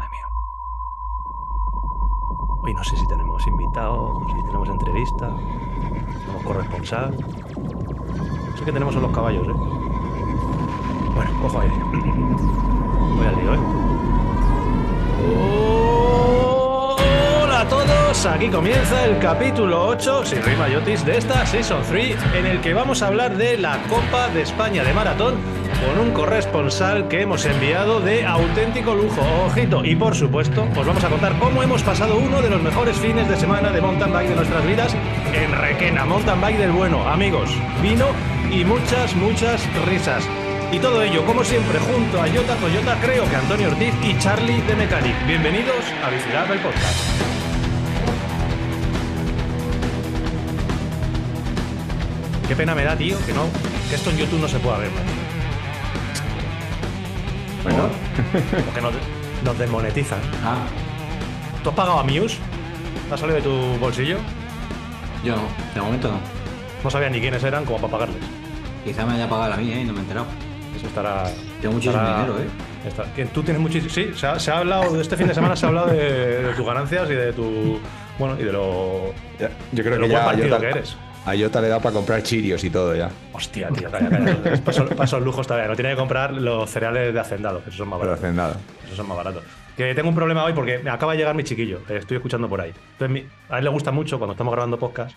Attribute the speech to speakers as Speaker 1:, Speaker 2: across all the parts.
Speaker 1: Madre mía. Hoy no sé si tenemos invitado, si tenemos entrevista, tenemos corresponsal. Sé que tenemos a los caballos, ¿eh? Bueno, cojo aire. Voy al lío, ¿eh? Hola a todos, aquí comienza el capítulo 8, sin rima Yotis, de esta Season 3, en el que vamos a hablar de la Copa de España de Maratón con un corresponsal que hemos enviado de auténtico lujo, ojito, y por supuesto os vamos a contar cómo hemos pasado uno de los mejores fines de semana de mountain bike de nuestras vidas en Requena, mountain bike del bueno, amigos, vino y muchas, muchas risas. Y todo ello, como siempre, junto a Yota Toyota, creo que Antonio Ortiz y Charlie de Mechanic. Bienvenidos a Visitar el Podcast. Qué pena me da, tío, que no, que esto en YouTube no se pueda ver, man.
Speaker 2: Bueno,
Speaker 1: Porque nos, nos desmonetizan.
Speaker 2: ah,
Speaker 1: ¿Tú has pagado a Muse? ¿Ha salido de tu bolsillo?
Speaker 2: yo no, de momento no.
Speaker 1: No sabía ni quiénes eran como para pagarles.
Speaker 2: Quizá me haya pagado a mí, ¿eh? Y no me he enterado.
Speaker 1: Eso estará.
Speaker 2: Tengo muchísimo
Speaker 1: estará-
Speaker 2: dinero, ¿eh?
Speaker 1: está- que tú tienes muchísimo. Sí, se ha, se ha hablado, de este fin de semana se ha hablado de, de tus ganancias y de tu. Bueno, y de lo.
Speaker 3: Ya, Yo creo
Speaker 1: lo
Speaker 3: que
Speaker 1: buen
Speaker 3: ya a
Speaker 1: partido que eres.
Speaker 3: A Jota le da para comprar chirios y todo ya.
Speaker 1: Hostia, tío, calla, calla. Paso, paso lujos todavía. No tiene que comprar los cereales de hacendado, que esos son más baratos.
Speaker 3: hacen nada.
Speaker 1: Esos son más baratos. Que tengo un problema hoy porque me acaba de llegar mi chiquillo. Estoy escuchando por ahí. Entonces, a él le gusta mucho cuando estamos grabando podcast.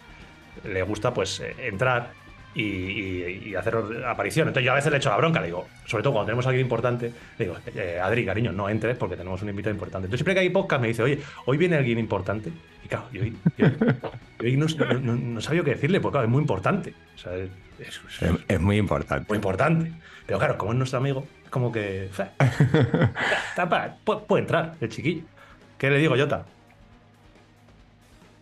Speaker 1: Le gusta, pues, eh, entrar y, y- y hacer aparición. Entonces, yo a veces le echo la bronca. Le digo, sobre todo cuando tenemos a alguien importante, le digo, eh, Adri, cariño, no entres porque tenemos un invitado importante. Entonces, siempre que hay podcast, me dice, oye, hoy viene alguien importante. Y claro, yo, hoy- yo- yo no, no, no- no sabía qué decirle, porque claro, es muy importante. O sea, es- es- es-
Speaker 3: Es, es muy importante.
Speaker 1: muy importante. Pero claro, como es nuestro amigo, es como que. puede entrar el chiquillo. ¿Qué le digo, Jota?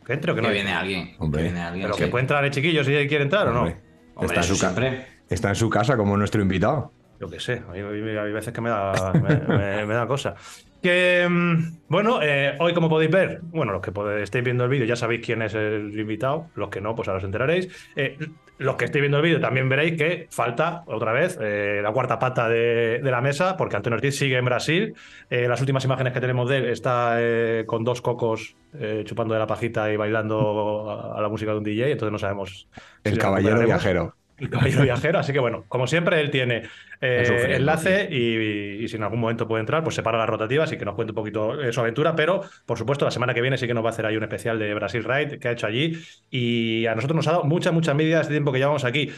Speaker 1: ¿Que entre o que no?
Speaker 2: Que viene alguien.
Speaker 3: Hombre,
Speaker 2: que viene alguien.
Speaker 1: Pero
Speaker 2: sí.
Speaker 1: que puede entrar el chiquillo si quiere entrar o no.
Speaker 3: Hombre, está, en su ca-
Speaker 2: siempre.
Speaker 3: está en su casa como nuestro invitado.
Speaker 1: Yo qué sé, hay, hay- hay veces que me da, me, me- me da cosa. Que, mm, bueno, eh, hoy como podéis ver, bueno, los que pode- estéis viendo el vídeo ya sabéis quién es el invitado, los que no, pues ahora os enteraréis. Eh, los que estéis viendo el vídeo también veréis que falta otra vez eh, la cuarta pata de, de la mesa, porque Antonio Ortiz sigue en Brasil. Eh, las últimas imágenes que tenemos de él está eh, con dos cocos chupando de la pajita y bailando a, a la música de un DJ, entonces no sabemos.
Speaker 3: El caballero viajero.
Speaker 1: El caballero viajero, así que bueno, como siempre, él tiene eh, enlace y, y si en algún momento puede entrar, pues separa las rotativas y que nos cuente un poquito eh, su aventura. Pero, por supuesto, la semana que viene sí que nos va a hacer ahí un especial de Brasil Ride que ha hecho allí. Y a nosotros nos ha dado mucha, mucha envidia este tiempo que llevamos aquí.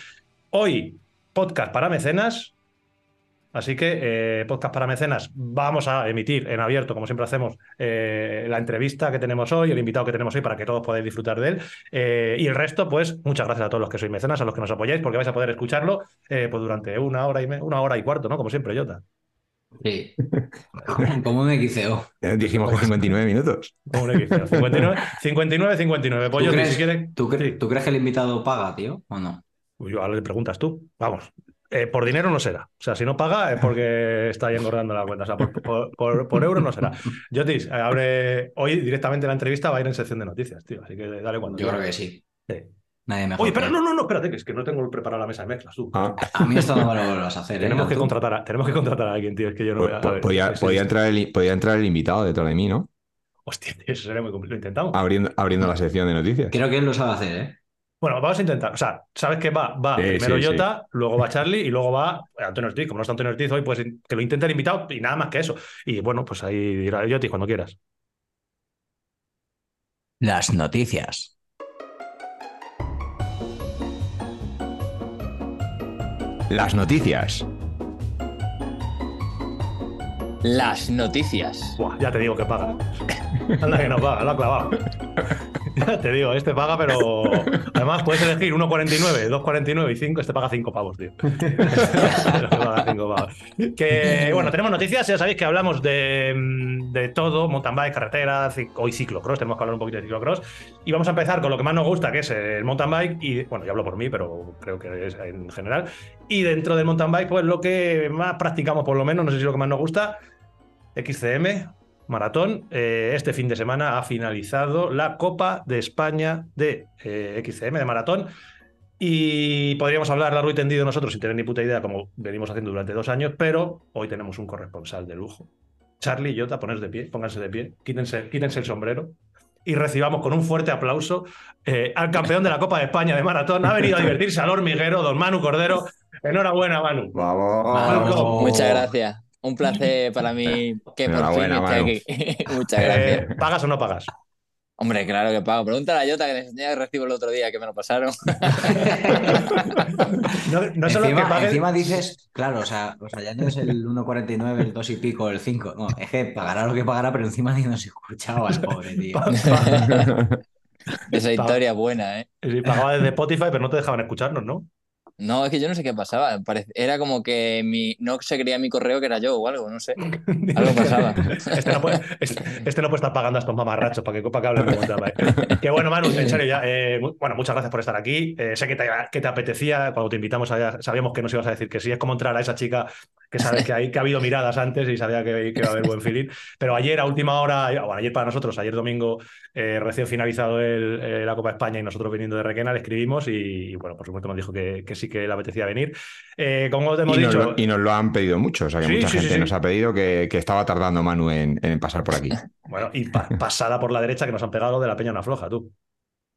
Speaker 1: Hoy, podcast para mecenas. Así que, eh, podcast para mecenas, vamos a emitir en abierto, como siempre hacemos, eh, la entrevista que tenemos hoy, el invitado que tenemos hoy, para que todos podáis disfrutar de él. Eh, y el resto, pues, muchas gracias a todos los que sois mecenas, a los que nos apoyáis, porque vais a poder escucharlo eh, pues durante una hora y me- una hora y cuarto, ¿no? Como siempre, Jota.
Speaker 2: Sí. Como- Como un XCO.
Speaker 3: Dijimos que 59 minutos.
Speaker 1: Como un XCO. 59, 59, 59. Pues
Speaker 2: ¿Tú crees,
Speaker 1: si quieres.
Speaker 2: tú, cre-
Speaker 1: sí.
Speaker 2: tú crees que el invitado paga, tío? ¿O no?
Speaker 1: Yo ahora le preguntas tú. Vamos. Eh, por dinero no será. O sea, si no paga es porque está ahí engordando la cuenta. O sea, por, por, por- por euro no será. Jotis, eh, abre hoy directamente la entrevista, va a ir en sección de noticias, tío. Así que dale cuando.
Speaker 2: Yo creo que sí.
Speaker 1: Sí.
Speaker 2: Nadie mejor.
Speaker 1: Oye,
Speaker 2: él.
Speaker 1: no, no, no, espérate, que es que no tengo preparada la mesa de mezclas, tú.
Speaker 3: Ah,
Speaker 2: A mí esto no me lo vas a hacer, ¿eh?
Speaker 1: tenemos, que
Speaker 2: Tú.
Speaker 1: contratar a, tenemos que contratar a alguien, tío. Es que yo no
Speaker 3: po-
Speaker 1: voy a. ver,
Speaker 3: podía,
Speaker 1: sí, sí,
Speaker 3: podía
Speaker 1: sí.
Speaker 3: entrar el, podía entrar el invitado detrás de mí, ¿no?
Speaker 1: Hostia, tío, eso sería muy complicado. Lo intentamos.
Speaker 3: Abriendo, abriendo la sección de noticias.
Speaker 2: Creo que él lo sabe hacer, ¿eh?
Speaker 1: Bueno, vamos a intentar. O sea, sabes que va, va
Speaker 3: Sí,
Speaker 1: primero
Speaker 3: sí, sí.
Speaker 1: Jota, luego va Charlie y luego va Antonio Ortiz. Como no está Antonio Ortiz hoy, pues que lo intente el invitado y nada más que eso. Y bueno, pues ahí dirá Jotis cuando quieras.
Speaker 2: Las noticias.
Speaker 3: Las noticias.
Speaker 4: Las noticias.
Speaker 1: Buah, ya te digo que paga. Anda que no paga, lo ha clavado. Ya te digo, este paga, pero además puedes elegir 1,49, 2,49 y 5. Este paga 5 pavos, tío. Este paga cinco pavos. Que bueno, tenemos noticias, ya sabéis que hablamos de, de todo: mountain bike, carretera, hoy ciclocross. Tenemos que hablar un poquito de ciclocross. Y vamos a empezar con lo que más nos gusta, que es el mountain bike. Y bueno, yo hablo por mí, pero creo que es en general. Y dentro del mountain bike, pues lo que más practicamos, por lo menos, no sé si es lo que más nos gusta, XCM, maratón. Eh, este fin de semana ha finalizado la Copa de España de eh, XCM, de maratón. Y podríamos hablar largo y tendido nosotros sin tener ni puta idea, como venimos haciendo durante dos años, pero hoy tenemos un corresponsal de lujo. Charlie y Jota, ponerse de pie, pónganse de pie, quítense, quítense el sombrero y recibamos con un fuerte aplauso eh, al campeón de la Copa de España de maratón. Ha venido a divertirse al hormiguero, don Manu Cordero. Enhorabuena, Manu.
Speaker 3: Vamos.
Speaker 2: Vamos.
Speaker 4: Muchas gracias. Un placer para mí que por fin esté aquí. Muchas gracias.
Speaker 1: Eh, ¿Pagas o no pagas?
Speaker 4: Hombre, claro que pago. Pregúntale a Jota que le enseñé el recibo el otro día que me lo pasaron.
Speaker 1: No, no solo que
Speaker 2: encima,
Speaker 1: pagues.
Speaker 2: encima dices, claro, o sea, o sea, ya no es el 1,49, el 2 y pico, el 5. No, es que pagará lo que pagará, pero encima ni nos escuchaba el pobre, tío.
Speaker 4: Esa historia es buena, ¿eh?
Speaker 1: sí, pagaba desde Spotify, pero no te dejaban escucharnos, ¿no?
Speaker 4: No, es que yo no sé qué pasaba. Era como que mi... no se creía mi correo que era yo o algo, no sé. Algo pasaba.
Speaker 1: Este no puede, este, este no puede estar pagando a estos mamarrachos para que, para que hablen Bike. Que bueno, Manu, en serio, ya, eh, bueno, muchas gracias por estar aquí. Eh, sé que te, que te apetecía, cuando te invitamos, sabía- sabíamos que nos ibas a decir que sí. Es como entrar a esa chica que sabes que, hay, que ha habido miradas antes y sabía que, que iba a haber buen feeling. Pero ayer, a última hora, bueno, ayer para nosotros, ayer domingo, eh, recién finalizado el, eh, la Copa de España y nosotros viniendo de Requena, le escribimos y, y, bueno, por supuesto nos dijo que, que sí que le apetecía venir. Eh, como te hemos
Speaker 3: Y nos,
Speaker 1: dicho.
Speaker 3: lo, y nos lo han pedido mucho, o sea que
Speaker 1: Sí,
Speaker 3: mucha
Speaker 1: sí,
Speaker 3: gente
Speaker 1: sí.
Speaker 3: nos ha pedido que, que estaba tardando Manu en, en pasar por aquí.
Speaker 1: Bueno, y pa- pasada por la derecha que nos han pegado de la peña una floja, tú.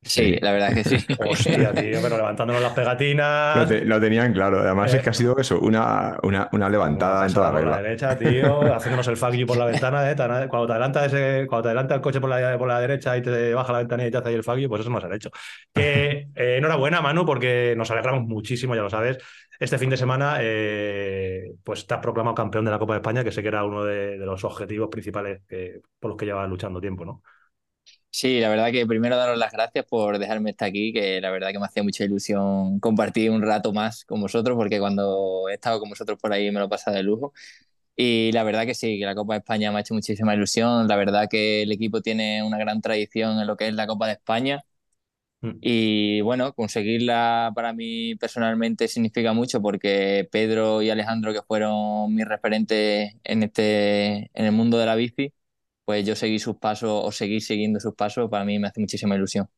Speaker 4: Sí, la verdad es que sí.
Speaker 1: Hostia, tío, pero levantándonos las
Speaker 3: Lo,
Speaker 1: pegatinas.
Speaker 3: te- lo tenían claro, además
Speaker 1: Eh.
Speaker 3: es que ha sido eso, una, una, una levantada en toda
Speaker 1: por la
Speaker 3: regla.
Speaker 1: derecha, tío, haciéndonos el fuck you por la ventana, ¿eh? Tan- Cuando te adelanta ese, cuando te adelanta el coche por la, por la derecha y te baja la ventanilla y te hace ahí el fuck you, pues eso nos han hecho. Que, eh, enhorabuena, Manu, porque nos alegramos muchísimo, ya lo sabes. Este fin de semana, eh, pues te has proclamado campeón de la Copa de España, que sé que era uno de, de los objetivos principales que- por los que llevas luchando tiempo, ¿no?
Speaker 4: Sí, la verdad que primero daros las gracias por dejarme estar aquí, que la verdad que me hacía mucha ilusión compartir un rato más con vosotros, porque cuando he estado con vosotros por ahí me lo he pasado de lujo. Y la verdad que sí, que la Copa de España me ha hecho muchísima ilusión. La verdad que el equipo tiene una gran tradición en lo que es la Copa de España.
Speaker 1: Mm.
Speaker 4: Y bueno, conseguirla para mí personalmente significa mucho porque Pedro y Alejandro, que fueron mis referentes en este, en el mundo de la bici, pues yo seguí sus pasos o seguir siguiendo sus pasos, para mí me hace muchísima ilusión.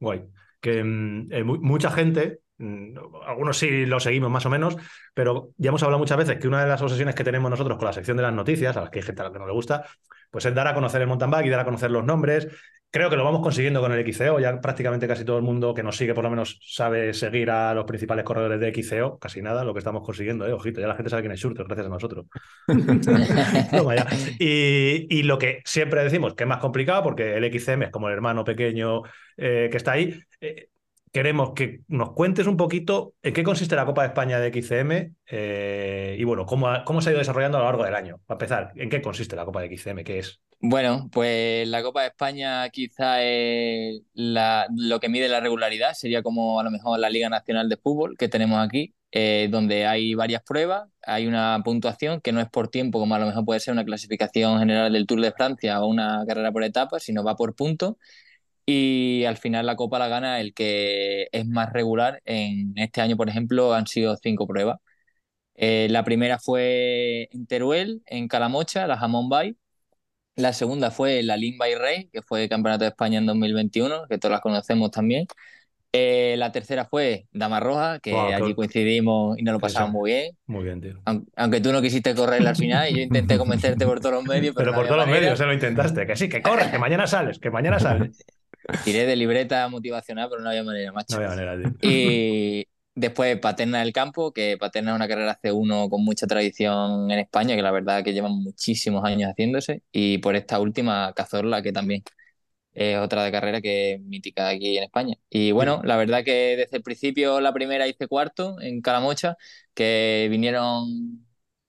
Speaker 1: Guay. Que mm, eh, mu- mucha gente, mm, algunos sí lo seguimos más o menos, pero ya hemos hablado muchas veces que una de las obsesiones que tenemos nosotros con la sección de las noticias, a las que hay gente a la que no le gusta, pues es dar a conocer el mountain bike y dar a conocer los nombres. Creo que lo vamos consiguiendo con el XCO, ya prácticamente casi todo el mundo que nos sigue por lo menos sabe seguir a los principales corredores de XCO, casi nada, lo que estamos consiguiendo, ¿eh? ojito, ya la gente sabe quién es Schurter, gracias a nosotros. Y lo que siempre decimos, que es más complicado, porque el XCM es como el hermano pequeño eh, que está ahí, eh, queremos que nos cuentes un poquito en qué consiste la Copa de España de XCM eh, y bueno, cómo, ha- cómo se ha ido desarrollando a lo largo del año. Para empezar, ¿en qué consiste la Copa de XCM? ¿Qué es?
Speaker 4: Bueno, pues la Copa de España quizá es lo que mide la regularidad, sería como a lo mejor la Liga Nacional de Fútbol que tenemos aquí, eh, donde hay varias pruebas, hay una puntuación que no es por tiempo, como a lo mejor puede ser una clasificación general del Tour de Francia o una carrera por etapas, sino va por puntos. Y al final la Copa la gana el que es más regular. En este año, por ejemplo, han sido cinco pruebas. Eh, la primera fue en Teruel, en Calamocha, la Jamón Bay. La segunda fue la Lin by Rey, que fue Campeonato de España en 2021, que todas las conocemos también. Eh, la tercera fue Dama Roja, que
Speaker 1: Wow,
Speaker 4: allí
Speaker 1: qué-
Speaker 4: coincidimos y nos lo pasamos muy bien.
Speaker 1: Muy bien, tío.
Speaker 4: Aun- Aunque tú no quisiste correr al final y yo intenté convencerte por todos los medios, pero,
Speaker 1: Pero por todos los
Speaker 4: manera.
Speaker 1: medios se lo intentaste. Que sí, que corres, que mañana sales, que mañana sales.
Speaker 4: Tiré de libreta motivacional, pero no había manera, macho.
Speaker 1: No había manera, tío.
Speaker 4: Y después Paterna del Campo, que Paterna es una carrera C1 con mucha tradición en España, que la verdad que llevan muchísimos años haciéndose. Y por esta última, Cazorla, que también es otra de carrera que es mítica aquí en España. Y bueno, la verdad que desde el principio la primera hice cuarto en Calamocha, que vinieron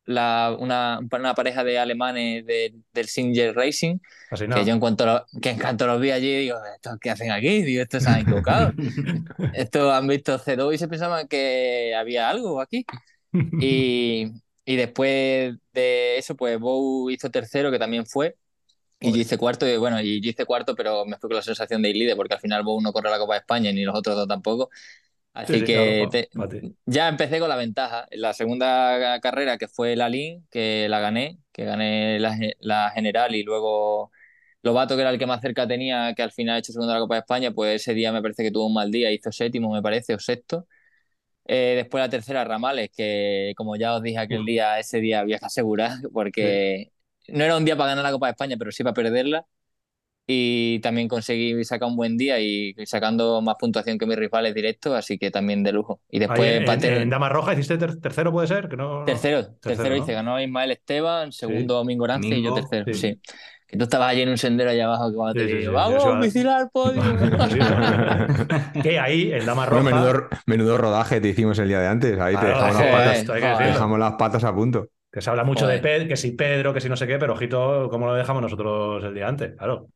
Speaker 4: la- una, una pareja de alemanes de- del Singer Racing,
Speaker 1: Así
Speaker 4: que yo en cuanto, lo- que en cuanto los vi allí, digo, ¿estos qué hacen aquí? Digo, estos se han equivocado. Estos han visto C2 y se pensaban que había algo aquí. Y, y después de eso, pues Bow hizo tercero, que también fue. Y yo hice cuarto, y bueno, y yo hice cuarto, pero me fui con la sensación de ir líder, porque al final Bow no corre la Copa de España, ni los otros dos tampoco. Así
Speaker 1: Sí, sí,
Speaker 4: que
Speaker 1: claro,
Speaker 4: te- ya empecé con la ventaja. En la segunda carrera, que fue la Lin, que la gané, que gané la, la general y luego Lobato, que era el que más cerca tenía, que al final ha hecho segundo de la Copa de España, pues ese día me parece que tuvo un mal día, hizo séptimo, me parece, o sexto. Eh, después la tercera, Ramales, que como ya os dije aquel día, ese día viaja segura, porque no era un día para ganar la Copa de España, pero sí para perderla. Y también conseguí sacar un buen día y sacando más puntuación que mis rivales directos, así que también de lujo. Y después
Speaker 1: Ahí en,
Speaker 4: empaté-
Speaker 1: en, en Dama Roja hiciste ter- tercero, ¿puede ser? Que no, no-
Speaker 4: Tercero, tercero,
Speaker 1: ¿no?
Speaker 4: hice, ganó Ismael Esteban, segundo Domingo Orance y yo tercero,
Speaker 1: sí.
Speaker 4: sí. Que tú estabas allí en un sendero allá abajo que cuando
Speaker 1: Sí,
Speaker 4: te
Speaker 1: sí,
Speaker 4: digo,
Speaker 1: sí,
Speaker 4: vamos,
Speaker 1: yo iba-
Speaker 4: vigilar podio.
Speaker 1: Que ahí, en Dama Roja.
Speaker 3: Bueno, menudo, menudo rodaje te hicimos el día de antes. Ahí te dejamos, las patas,
Speaker 1: decirlo.
Speaker 3: dejamos las patas a punto.
Speaker 1: Que se habla mucho de. Pedro, que si Pedro, que si no sé qué, pero ojito, ¿cómo lo dejamos nosotros el día antes? Claro.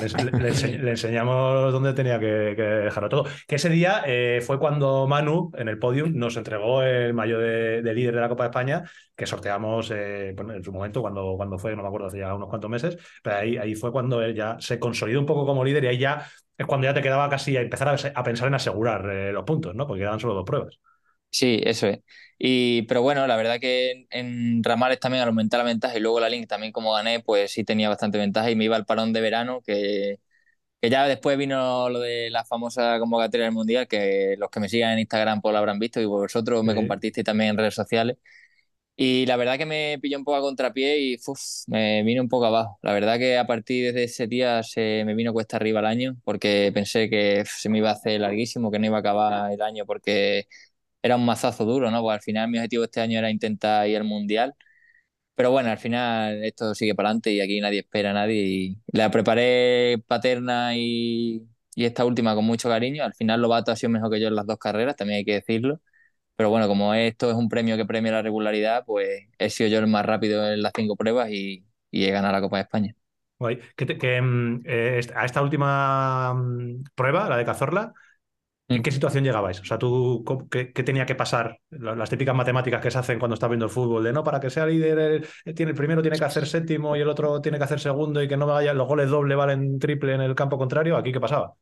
Speaker 1: Le, le ense- le enseñamos dónde tenía que, que dejarlo todo. Que ese día eh, fue cuando Manu, en el podium, nos entregó el mayo de, de líder de la Copa de España, que sorteamos eh, bueno, en su momento, cuando, cuando fue, no me acuerdo, hace ya unos cuantos meses, pero ahí, ahí fue cuando él ya se consolidó un poco como líder y ahí ya es cuando ya te quedaba casi a empezar a, a pensar en asegurar eh, los puntos, ¿no? Porque quedaban solo dos pruebas.
Speaker 4: Sí, eso es. Y, pero bueno, la verdad que en, en Ramales también al aumentar la ventaja y luego la Link también como gané, pues sí tenía bastante ventaja y me iba al parón de verano, que, que ya después vino lo de la famosa convocatoria del Mundial, que los que me sigan en Instagram pues lo habrán visto y vosotros me
Speaker 1: Sí.
Speaker 4: compartisteis también en redes sociales. Y la verdad que me pilló un poco a contrapié y uf, me vine un poco abajo. La verdad que a partir de ese día se me vino cuesta arriba el año porque pensé que uf, se me iba a hacer larguísimo, que no iba a acabar el año porque era un mazazo duro, ¿no? Pues al final mi objetivo este año era intentar ir al Mundial. Pero bueno, al final esto sigue para adelante y aquí nadie espera a nadie. Y la preparé paterna y, y esta última con mucho cariño. Al final Lobato ha sido mejor que yo en las dos carreras, también hay que decirlo. Pero bueno, como esto es un premio que premia la regularidad, pues he sido yo el más rápido en las cinco pruebas y, y he ganado la Copa de España.
Speaker 1: Guay. Que, te- que, mm, eh, a esta última mm, prueba, la de Cazorla, ¿en qué situación llegabais? O sea, tú, ¿cómo- qué, tenía que pasar? La- Las típicas matemáticas que se hacen cuando estás viendo el fútbol, de no, para que sea líder, el, el tiene, el primero tiene que hacer séptimo y el otro tiene que hacer segundo y que no vaya, los goles doble valen triple en el campo contrario. ¿Aquí qué pasaba?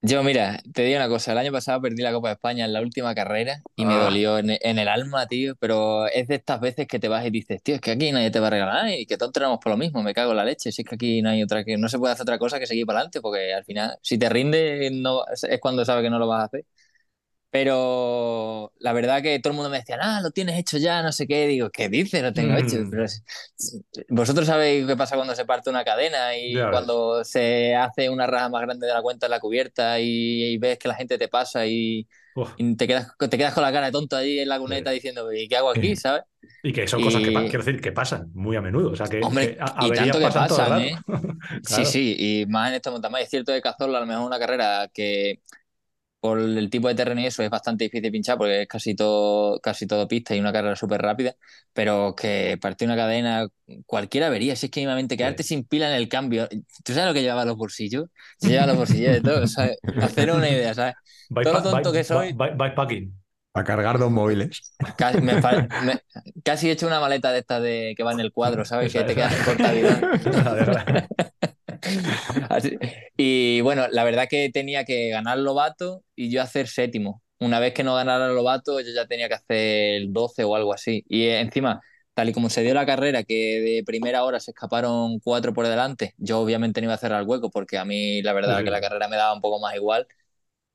Speaker 4: Yo, mira, te digo una cosa, el año pasado perdí la Copa de España en la última carrera y me
Speaker 1: Ah.
Speaker 4: dolió en, en el alma, tío, pero es de estas veces que te vas y dices, tío, es que aquí nadie te va a regalar y que todos tenemos por lo mismo, me cago en la leche, si es que aquí no hay otra, que no se puede hacer otra cosa que seguir para adelante, porque al final, si te rinde, no, es cuando sabes que no lo vas a hacer. Pero la verdad que todo el mundo me decía, ah, lo tienes hecho ya, no sé qué. Digo, ¿qué dices? Lo tengo
Speaker 1: Mm.
Speaker 4: hecho. Pero es- vosotros sabéis qué pasa cuando se parte una cadena y
Speaker 1: Ya ves.
Speaker 4: cuando se hace una raja más grande de la cuenta en la cubierta y, y ves que la gente te pasa y, y te, quedas, te quedas con la cara de tonto allí en la cuneta
Speaker 1: Sí.
Speaker 4: diciendo, ¿y qué hago aquí? ¿Sabes?
Speaker 1: Y que son cosas que,
Speaker 4: Y-
Speaker 1: quiero decir, que pasan muy a menudo. O sea, que,
Speaker 4: Hombre,
Speaker 1: que a-
Speaker 4: y tanto que
Speaker 1: pasan.
Speaker 4: ¿eh? Sí,
Speaker 1: Claro.
Speaker 4: sí, y más en estos montañas. Es cierto que Cazorla a lo mejor una carrera que por el tipo de terreno y eso es bastante difícil pinchar porque es casi todo, casi todo pista y una carrera súper rápida, pero que partir una cadena, cualquiera vería, si es que mismamente quedarte sin pila en el cambio. ¿Tú sabes lo que lleva los bolsillos? Se lleva los bolsillos de todo, ¿sabes? Hacer una idea, ¿sabes?
Speaker 1: Bike-
Speaker 4: todo lo tonto
Speaker 1: bike-
Speaker 4: que soy.
Speaker 1: bike- Bikepacking.
Speaker 3: A cargar dos móviles.
Speaker 4: Casi, me me- casi he hecho una maleta de esta de que va en el cuadro, ¿sabes? Que te quedas corta vida. Así- Y bueno, la verdad que tenía que ganar Lobato y yo hacer séptimo. Una vez que no ganara Lobato, yo ya tenía que hacer el 12 o algo así. Y eh, encima, tal y como se dio la carrera, que de primera hora se escaparon cuatro por delante, yo obviamente no iba a cerrar el hueco porque a mí la verdad
Speaker 1: Sí,
Speaker 4: que la carrera me daba un poco más igual.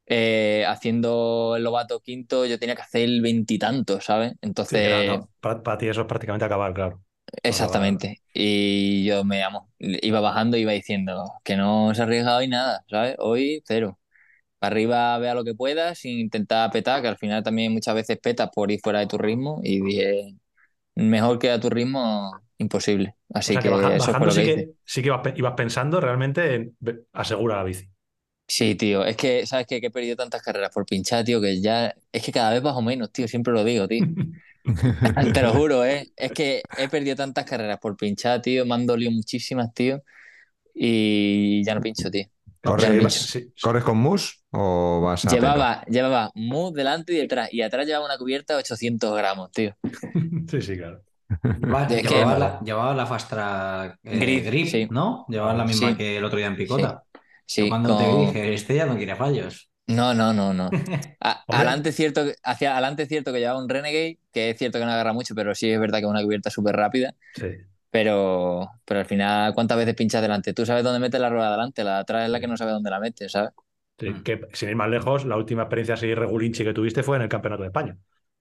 Speaker 4: Eh, haciendo el Lobato quinto, yo tenía que hacer el veintitanto, ¿sabes? Entonces,
Speaker 1: no, no. Para, para ti eso es prácticamente acabar, claro.
Speaker 4: Exactamente. Y yo me amo. Iba bajando, iba diciendo que no se ha arriesgado y nada, ¿sabes? Hoy cero. Para arriba vea lo que puedas sin intentar petar, que al final también muchas veces petas por ir fuera de tu ritmo y dije, mejor que a tu ritmo, imposible.
Speaker 1: O
Speaker 4: Así
Speaker 1: sea, que
Speaker 4: que
Speaker 1: baja-
Speaker 4: eso fue lo
Speaker 1: sí que, sí que ibas, pe- ibas pensando realmente en asegura la bici.
Speaker 4: Sí, tío, es que, ¿sabes qué? Que he perdido tantas carreras por pinchar, tío, que ya, es que cada vez bajo menos, tío, siempre lo digo, tío. Te lo juro, ¿eh? Es que he perdido tantas carreras por pinchar, tío, me han dolido muchísimas, tío, y ya no pincho, tío.
Speaker 3: ¿Corres,
Speaker 4: Ya no
Speaker 1: Sí,
Speaker 4: pincho.
Speaker 1: sí,
Speaker 3: ¿corres con mus o vas a pelo?
Speaker 4: Llevaba, llevaba mousse delante y detrás, y atrás llevaba una cubierta de 800 gramos, tío.
Speaker 1: sí, sí, claro.
Speaker 2: Va,
Speaker 4: Es que-
Speaker 2: llevaba, la, llevaba la Fast Track eh,
Speaker 4: Grip,
Speaker 2: Grip,
Speaker 4: sí.
Speaker 2: ¿no? Llevaba la misma
Speaker 4: Sí.
Speaker 2: que el otro día en Picota.
Speaker 4: Sí,
Speaker 2: Cuando
Speaker 4: con-
Speaker 2: te dije, este ya no quiere fallos.
Speaker 4: No, no, no, no. A- adelante es cierto, que- hacia adelante es cierto que llevaba un Renegade, que es cierto que no agarra mucho, pero sí es verdad que es una cubierta súper rápida.
Speaker 1: Sí.
Speaker 4: Pero, pero al final, ¿cuántas veces pinchas delante? Tú sabes dónde metes la rueda delante, la de atrás es la que no sabe dónde la metes, ¿sabes?
Speaker 1: Sí, que sin ir más lejos, la última experiencia así regulinchi que tuviste fue en el Campeonato de España.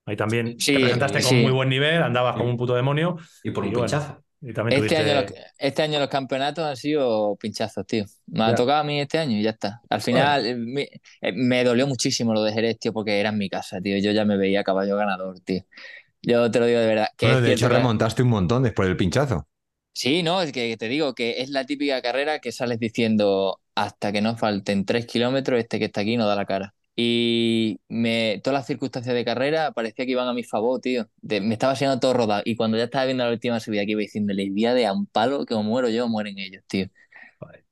Speaker 1: Ahí también
Speaker 4: Sí,
Speaker 1: te presentaste con
Speaker 4: sí.
Speaker 1: muy buen nivel, andabas como un puto demonio.
Speaker 2: Y por
Speaker 1: Y
Speaker 2: un
Speaker 1: bueno.
Speaker 2: pinchazo.
Speaker 1: Y también
Speaker 4: Este
Speaker 1: tuviste-
Speaker 4: año, los, este año los campeonatos han sido pinchazos, tío. Me ha tocado a mí este año y ya está. Al final eh, me, eh, me dolió muchísimo lo de Jerez, tío, porque era en mi casa, tío. Yo ya me veía caballo ganador, tío. Yo te lo digo de verdad. Que
Speaker 3: Bueno, de hecho,
Speaker 4: que-
Speaker 3: remontaste un montón después del pinchazo.
Speaker 4: Sí, no, es que te digo que es la típica carrera que sales diciendo hasta que no falten tres kilómetros, este que está aquí no da la cara. Y me, todas las circunstancias de carrera parecía que iban a mi favor, tío. De- me estaba haciendo todo rodado. Y cuando ya estaba viendo la última subida, que iba diciendo, les voy a de a un palo que o muero yo o mueren ellos, tío.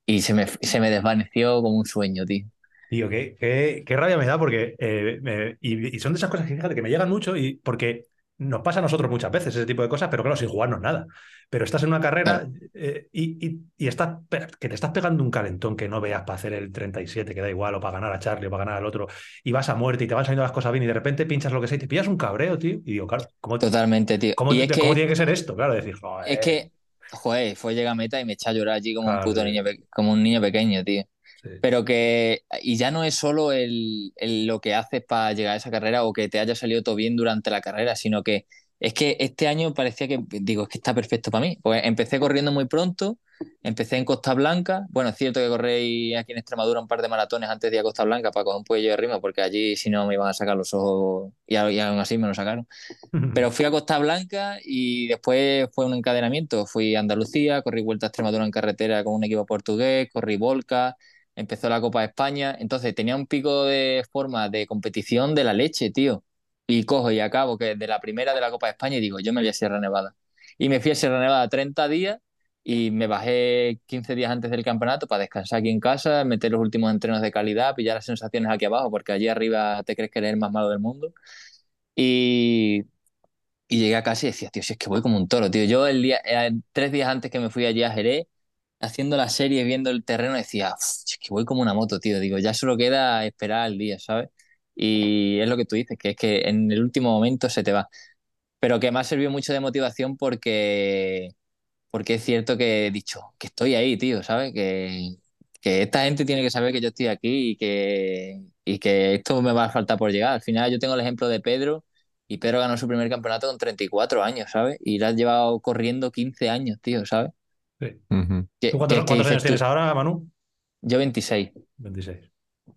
Speaker 4: Y se me, se me desvaneció como un sueño, tío.
Speaker 1: Tío, qué, qué- qué rabia me da porque eh, me- y, y son de esas cosas que fíjate que me llegan mucho y porque nos pasa a nosotros muchas veces ese tipo de cosas, pero claro, sin jugarnos nada. Pero estás en una carrera eh, y, y- y estás que te estás pegando un calentón que no veas para hacer el 37, que da igual, o para ganar a Charlie o para ganar al otro, y vas a muerte y te van saliendo las cosas bien y de repente pinchas lo que sea y te pillas un cabreo, tío. Y digo, claro, ¿cómo,
Speaker 4: Totalmente, tío.
Speaker 1: cómo-
Speaker 4: y es
Speaker 1: cómo
Speaker 4: que,
Speaker 1: tiene que ser esto? Claro, decir, joder.
Speaker 4: es que, joder, fue llegar a meta y me eché a llorar allí como un puto
Speaker 1: sí.
Speaker 4: niño, como un niño pequeño, tío.
Speaker 1: Sí.
Speaker 4: Pero que, y ya no es solo el, el lo que haces para llegar a esa carrera o que te haya salido todo bien durante la carrera, sino que es que este año parecía que, digo, es que está perfecto para mí. Pues empecé corriendo muy pronto, empecé en Costa Blanca. Bueno, es cierto que corrí aquí en Extremadura un par de maratones antes de ir a Costa Blanca para coger un poquillo de ritmo, porque allí si no me iban a sacar los ojos y, y aún así me lo sacaron. Pero fui a Costa Blanca y después fue un encadenamiento. Fui a Andalucía, corrí Vuelta a Extremadura en carretera con un equipo portugués, corrí Volca, empezó la Copa de España. Entonces tenía un pico de forma de competición de la leche, tío. Y cojo y acabo que de la primera de la Copa de España y digo, yo me voy a Sierra Nevada. Y me fui a Sierra Nevada 30 días y me bajé 15 días antes del campeonato para descansar aquí en casa, meter los últimos entrenos de calidad, pillar las sensaciones aquí abajo, porque allí arriba te crees que eres el más malo del mundo. Y, y llegué a casa y decía, tío, si es que voy como un toro, tío. Yo el día, eh, tres días antes que me fui allí a Jerez, haciendo la serie, viendo el terreno, decía, "Uf, si es que voy como una moto, tío. Digo, ya solo queda esperar el día, ¿sabes? Y es lo que tú dices, que es que en el último momento se te va. Pero que me ha servido mucho de motivación porque, porque es cierto que he dicho que estoy ahí, tío, ¿sabes? Que, que esta gente tiene que saber que yo estoy aquí y que, y que esto me va a faltar por llegar. Al final yo tengo el ejemplo de Pedro y Pedro ganó su primer campeonato con 34 años, ¿sabes? Y lo has llevado corriendo 15 años, tío, ¿sabes?
Speaker 1: Sí. ¿Tú cuántos, cuántos años
Speaker 4: tú,
Speaker 1: tienes ahora, Manu?
Speaker 4: Yo 26.
Speaker 1: 26.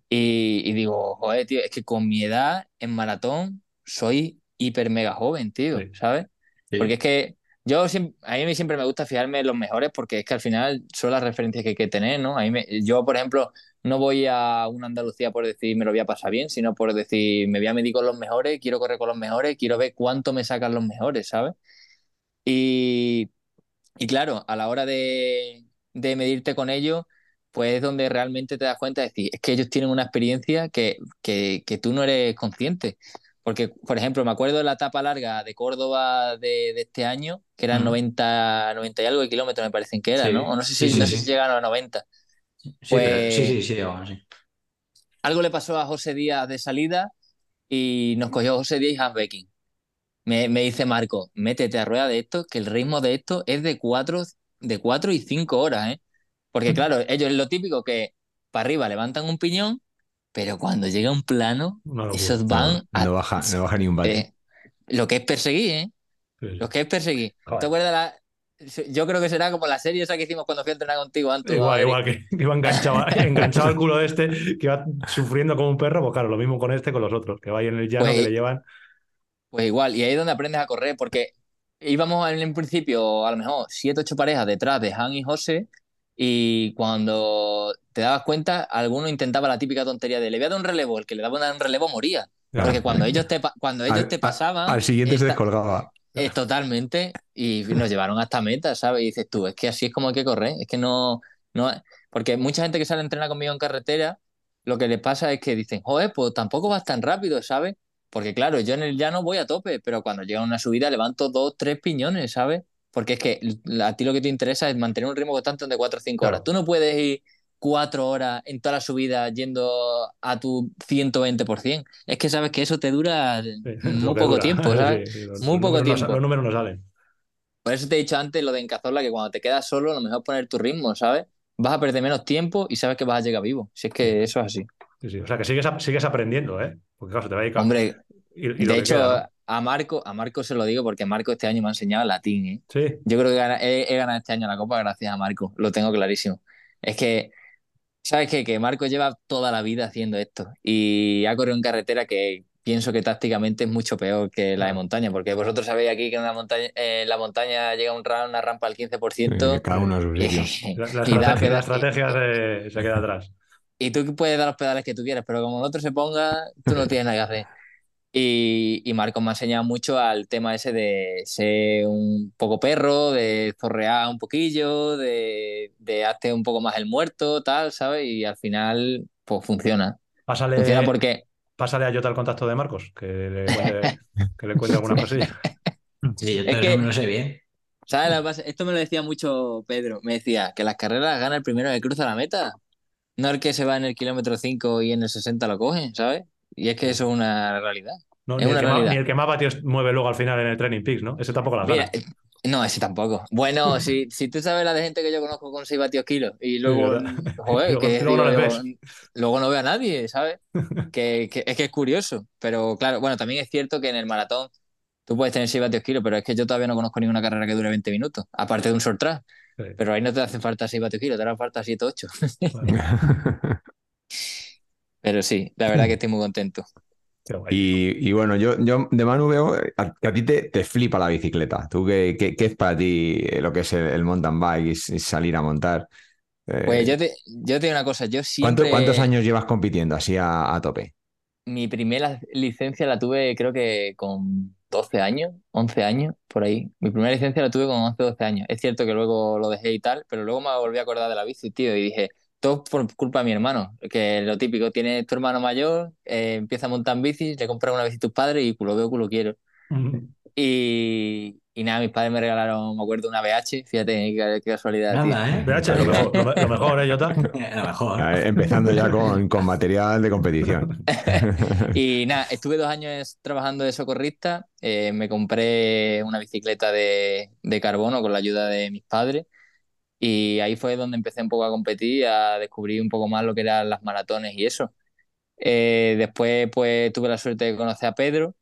Speaker 4: Y, y digo, joder, tío, es que con mi edad en maratón soy hiper mega joven, tío,
Speaker 1: Sí.
Speaker 4: ¿sabes?
Speaker 2: Sí.
Speaker 4: Porque es que yo siempre, a mí siempre me gusta fijarme en los mejores porque es que al final son las referencias que hay que tener, ¿no? A mí me- yo, por ejemplo, no voy a una Andalucía por decir me lo voy a pasar bien, sino por decir me voy a medir con los mejores, quiero correr con los mejores, quiero ver cuánto me sacan los mejores, ¿sabes? Y, y claro, a la hora de, de medirte con ellos, pues es donde realmente te das cuenta de decir, es que ellos tienen una experiencia que, que, que tú no eres consciente. Porque, por ejemplo, me acuerdo de la etapa larga de Córdoba de, de este año, que eran
Speaker 2: Ujú.
Speaker 4: 90, 90 y algo de kilómetros, me parecen que era,
Speaker 2: Sí,
Speaker 4: ¿no? O no sé si,
Speaker 2: sí, sí,
Speaker 4: no sé
Speaker 2: sí.
Speaker 4: si llegaron a 90.
Speaker 2: Sí, pero-
Speaker 4: Pues-
Speaker 2: sí, sí, sí, llegamos, sí.
Speaker 4: Algo le pasó a José Díaz de salida y nos cogió José Díaz y Hans Becking. Me, me dice Marco, métete a rueda de esto, que el ritmo de esto es de 4 de cuatro y 5 horas, ¿eh? Porque claro, ellos es lo típico que para arriba levantan un piñón, pero cuando llega un plano,
Speaker 1: locura.
Speaker 4: esos van
Speaker 3: No,
Speaker 4: a-
Speaker 3: no baja, no baja ni un bate.
Speaker 4: eh, lo que es perseguir, ¿eh?
Speaker 1: Sí.
Speaker 4: Lo que es perseguir.
Speaker 1: Joder.
Speaker 4: ¿Te acuerdas la... Yo creo que será como la serie esa que hicimos cuando fui a entrenar contigo antes.
Speaker 1: Igual, igual que, que iba enganchado, enganchado al culo de este, que iba sufriendo como un perro, pues claro, lo mismo con este, con los otros, que va ahí en el llano,
Speaker 4: Pues-
Speaker 1: que le llevan.
Speaker 4: Pues igual, y ahí es donde aprendes a correr, porque íbamos en principio a lo mejor siete, ocho parejas detrás de Han y José, y cuando te dabas cuenta, alguno intentaba la típica tontería de le voy a dar un relevo, el que le daba un relevo moría. Porque cuando ellos te, cuando ellos
Speaker 3: Al-
Speaker 4: te pasaban,
Speaker 3: Al siguiente se descolgaba.
Speaker 4: eh, totalmente, y nos llevaron hasta meta, ¿sabes? Y dices tú, es que así es como hay que correr, es que no, no, porque mucha gente que sale a entrenar conmigo en carretera, lo que les pasa es que dicen, joder, pues tampoco vas tan rápido, ¿sabes? Porque claro, yo en el llano voy a tope, pero cuando llega una subida levanto dos, tres piñones, ¿sabes? Porque es que a ti lo que te interesa es mantener un ritmo constante de 4 o 5
Speaker 1: Claro.
Speaker 4: horas. Tú no puedes ir cuatro horas en toda la subida yendo a tu 120%. Es que sabes que eso te dura
Speaker 1: Sí,
Speaker 4: muy poco
Speaker 1: dura.
Speaker 4: tiempo, ¿sabes?
Speaker 1: Sí, sí, los-
Speaker 4: Muy
Speaker 1: los
Speaker 4: poco
Speaker 1: no
Speaker 4: tiempo.
Speaker 1: los números no salen.
Speaker 4: Por eso te he dicho antes lo de Encazorla, que cuando te quedas solo, lo mejor es poner tu ritmo, ¿sabes? Vas a perder menos tiempo y sabes que vas a llegar vivo. Si es que eso es así.
Speaker 1: Sí, sí. O sea, que sigues, sigues aprendiendo, ¿eh? Porque claro, se te va a ir
Speaker 4: Hombre,
Speaker 1: y, y lo
Speaker 4: de hecho,
Speaker 1: queda,
Speaker 4: a Marco, a Marco se lo digo porque Marco este año me ha enseñado latín, ¿eh?
Speaker 1: Sí.
Speaker 4: Yo creo que he, he ganado este año la Copa gracias a Marco, lo tengo clarísimo. Es que, ¿sabes qué? Que Marco lleva toda la vida haciendo esto y ha corrido en carretera que pienso que tácticamente es mucho peor que la de montaña, porque vosotros sabéis aquí que en una montaña, en la montaña llega un ra- una rampa al 15%
Speaker 3: Cada uno a su sitio.
Speaker 1: La, la
Speaker 4: y da
Speaker 1: estrategia, la
Speaker 4: peda-
Speaker 1: estrategia se, se queda atrás.
Speaker 4: Y tú puedes dar los pedales que tú quieras, pero como el otro se ponga, tú no tienes nada que hacer. Y, y Marcos me ha enseñado mucho al tema ese de ser un poco perro, de zorrear un poquillo, de, de hazte un poco más el muerto, tal, ¿sabes? Y al final, pues funciona.
Speaker 1: Pásale,
Speaker 4: Funciona porque,
Speaker 1: pásale a Jota el contacto de Marcos, que le cuente, que le cuente alguna cosilla.
Speaker 2: Sí, yo
Speaker 4: Es que-
Speaker 2: lo sé bien.
Speaker 4: ¿sabes? lo que pasa? Esto me lo decía mucho Pedro. Me decía que las carreras gana el primero que cruza la meta. No el que se va en el kilómetro 5 y en el 60 lo coge, ¿sabes? Y es que eso es una realidad.
Speaker 1: No,
Speaker 4: Es
Speaker 1: ni, el que más,
Speaker 4: realidad.
Speaker 1: ni el que más vatios mueve luego al final en el Training Peaks, ¿no? Ese tampoco
Speaker 4: Mira,
Speaker 1: gana.
Speaker 4: eh, no, ese tampoco. Bueno, si, si tú sabes la de gente que yo conozco con 6 vatios kilos y luego, joder,
Speaker 1: Luego-
Speaker 4: que
Speaker 1: luego no
Speaker 4: digo yo,
Speaker 1: ves.
Speaker 4: luego no veo a nadie, ¿sabes? Que, que- es que es curioso, pero claro, bueno, también es cierto que en el maratón tú puedes tener 6 vatios kilos, pero es que yo todavía no conozco ninguna carrera que dure 20 minutos, aparte de un short track.
Speaker 1: Sí.
Speaker 4: Pero ahí no te hacen falta 6 vatios kilos, te harán falta 7 8.
Speaker 1: Bueno,
Speaker 4: Pero sí, la verdad que estoy muy contento.
Speaker 3: Y, y bueno, yo, yo de Manu veo a- que a ti te, te flipa la bicicleta. ¿Tú qué, qué- qué es para ti eh, lo que es el, el mountain bike y, salir a montar? Eh,
Speaker 4: Pues yo te, yo te digo una cosa, yo
Speaker 3: ¿cuánto-
Speaker 4: siempre...
Speaker 3: ¿Cuántos años llevas compitiendo así a, a tope?
Speaker 4: Mi primera licencia la tuve creo que con 12 años, 11 años, por ahí. Mi primera licencia la tuve con 11, 12 años. Es cierto que luego lo dejé y tal, pero luego me volví a acordar de la bici, tío, y dije, todo por culpa de mi hermano, que lo típico, tiene tu hermano mayor, eh, empieza a montar en bici, le compras una bici a tus padres y culo veo, culo quiero. Y, y nada, mis padres me regalaron, me acuerdo, una BH, fíjate qué, qué casualidad, tío.
Speaker 2: Nada, ¿eh?
Speaker 1: BH, lo mejor, lo, me- lo mejor, ¿eh, Jota?
Speaker 2: A lo mejor.
Speaker 3: Empezando ya con, con material de competición.
Speaker 4: Y nada, estuve dos años trabajando de socorrista. eh, me compré una bicicleta de, de carbono con la ayuda de mis padres. Y ahí fue donde empecé un poco a competir, a descubrir un poco más lo que eran las maratones y eso. Eh, después, pues tuve la suerte de conocer a Pedro,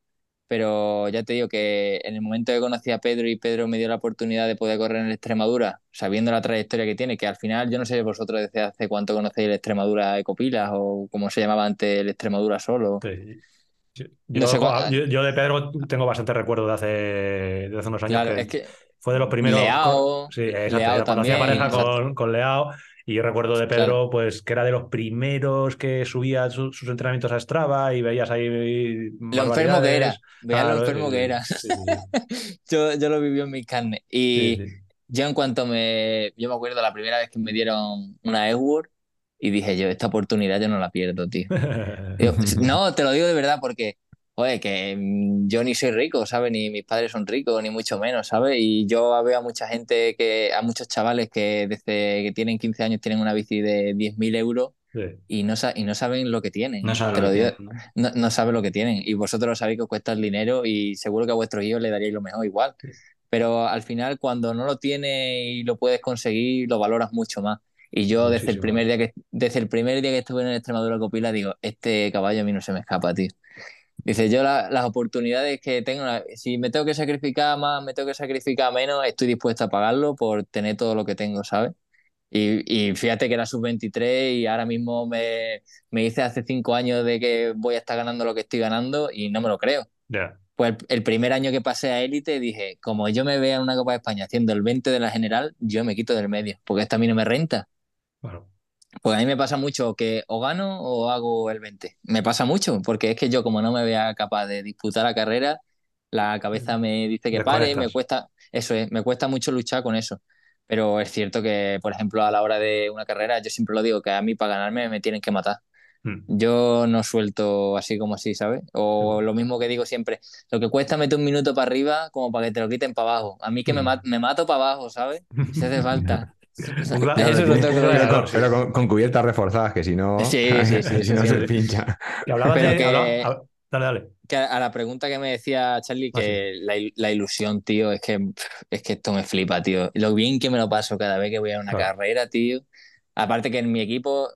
Speaker 4: pero ya te digo que en el momento que conocí a Pedro y Pedro me dio la oportunidad de poder correr en el Extremadura, sabiendo la trayectoria que tiene, que al final, yo no sé vosotros desde hace cuánto conocéis el Extremadura Ecopilas o como se llamaba antes el Extremadura solo.
Speaker 1: Sí. Yo,
Speaker 4: No sé
Speaker 1: yo- yo de Pedro tengo bastante recuerdo de hace, de hace unos años.
Speaker 4: Claro,
Speaker 1: que
Speaker 4: es que
Speaker 1: fue de los primeros.
Speaker 4: Leao,
Speaker 1: sí, exacto.
Speaker 4: Leao también,
Speaker 1: pareja
Speaker 4: exacto.
Speaker 1: con, con Leao. Y yo recuerdo de Pedro, pues que era de los primeros que subía su- sus entrenamientos a Strava y veías ahí.
Speaker 4: lo enfermo que era, veía lo
Speaker 1: Claro,
Speaker 4: enfermo
Speaker 1: sí,
Speaker 4: que era.
Speaker 1: sí, sí,
Speaker 4: Yo, yo lo viví en mis carnes. Y
Speaker 1: sí, sí.
Speaker 4: yo en cuanto me... Yo me acuerdo la primera vez que me dieron una Edward y dije yo, esta oportunidad yo no la pierdo, tío. Digo, no, te lo digo de verdad porque, joder, que mm, yo ni soy rico, ¿sabes? Ni mis padres son ricos, ni mucho menos, ¿sabes? Y yo veo a mucha gente, que a muchos chavales que desde que tienen 15 años tienen una bici de 10.000 euros
Speaker 1: Sí.
Speaker 4: y no, y no saben lo que tienen.
Speaker 2: No lo que tiene, ¿no?
Speaker 4: no, saben lo que tienen. Y vosotros lo sabéis que os cuesta el dinero y seguro que a vuestros hijos le daríais lo mejor igual.
Speaker 1: Sí.
Speaker 4: Pero al final, cuando no lo tienes y lo puedes conseguir, lo valoras mucho más. Y yo desde el primer día que, desde el primer día que estuve en el Extremadura Copila, digo, este caballo a mí no se me escapa, tío. Dice, yo la- las oportunidades que tengo, si me tengo que sacrificar más, me tengo que sacrificar menos, estoy dispuesto a pagarlo por tener todo lo que tengo, ¿sabes? Y, y fíjate que era sub-23 y ahora mismo me, me hice hace cinco años de que voy a estar ganando lo que estoy ganando y no me lo creo.
Speaker 1: Ya.
Speaker 4: Pues el, el primer año que pasé a élite dije, como yo me vea en una Copa de España haciendo el 20 de la general, yo me quito del medio, porque esta a mí no me renta.
Speaker 1: Bueno,
Speaker 4: Pues a mí me pasa mucho que o gano o hago el 20. Me pasa mucho, porque es que yo como no me vea capaz de disputar la carrera, la cabeza me dice que pare, me cuesta, eso es, me cuesta mucho luchar con eso. Pero es cierto que, por ejemplo, a la hora de una carrera, yo siempre lo digo, que a mí para ganarme me tienen que matar.
Speaker 1: mm,
Speaker 4: Yo no suelto así como así, ¿sabes? O lo mismo que digo siempre, lo que cuesta meter un minuto para arriba como para que te lo quiten para abajo. A mí que me,
Speaker 1: Mm.
Speaker 4: ma- me mato para abajo, ¿sabes? Si hace falta. Eso lo tengo claro.
Speaker 1: sí,
Speaker 3: Pero
Speaker 1: sí.
Speaker 3: con, con cubiertas reforzadas, que si no,
Speaker 4: Sí, sí, sí,
Speaker 3: si
Speaker 4: sí,
Speaker 3: no
Speaker 4: sí.
Speaker 3: se pincha.
Speaker 4: Pero
Speaker 1: de.
Speaker 4: que-
Speaker 1: Dale, dale.
Speaker 4: Que a la pregunta que me decía Charlie,
Speaker 1: Ah,
Speaker 4: que la, il- la ilusión, tío, es que, es que esto me flipa, tío. Lo bien que me lo paso cada vez que voy a una
Speaker 1: Claro.
Speaker 4: carrera, tío. Aparte que en mi equipo,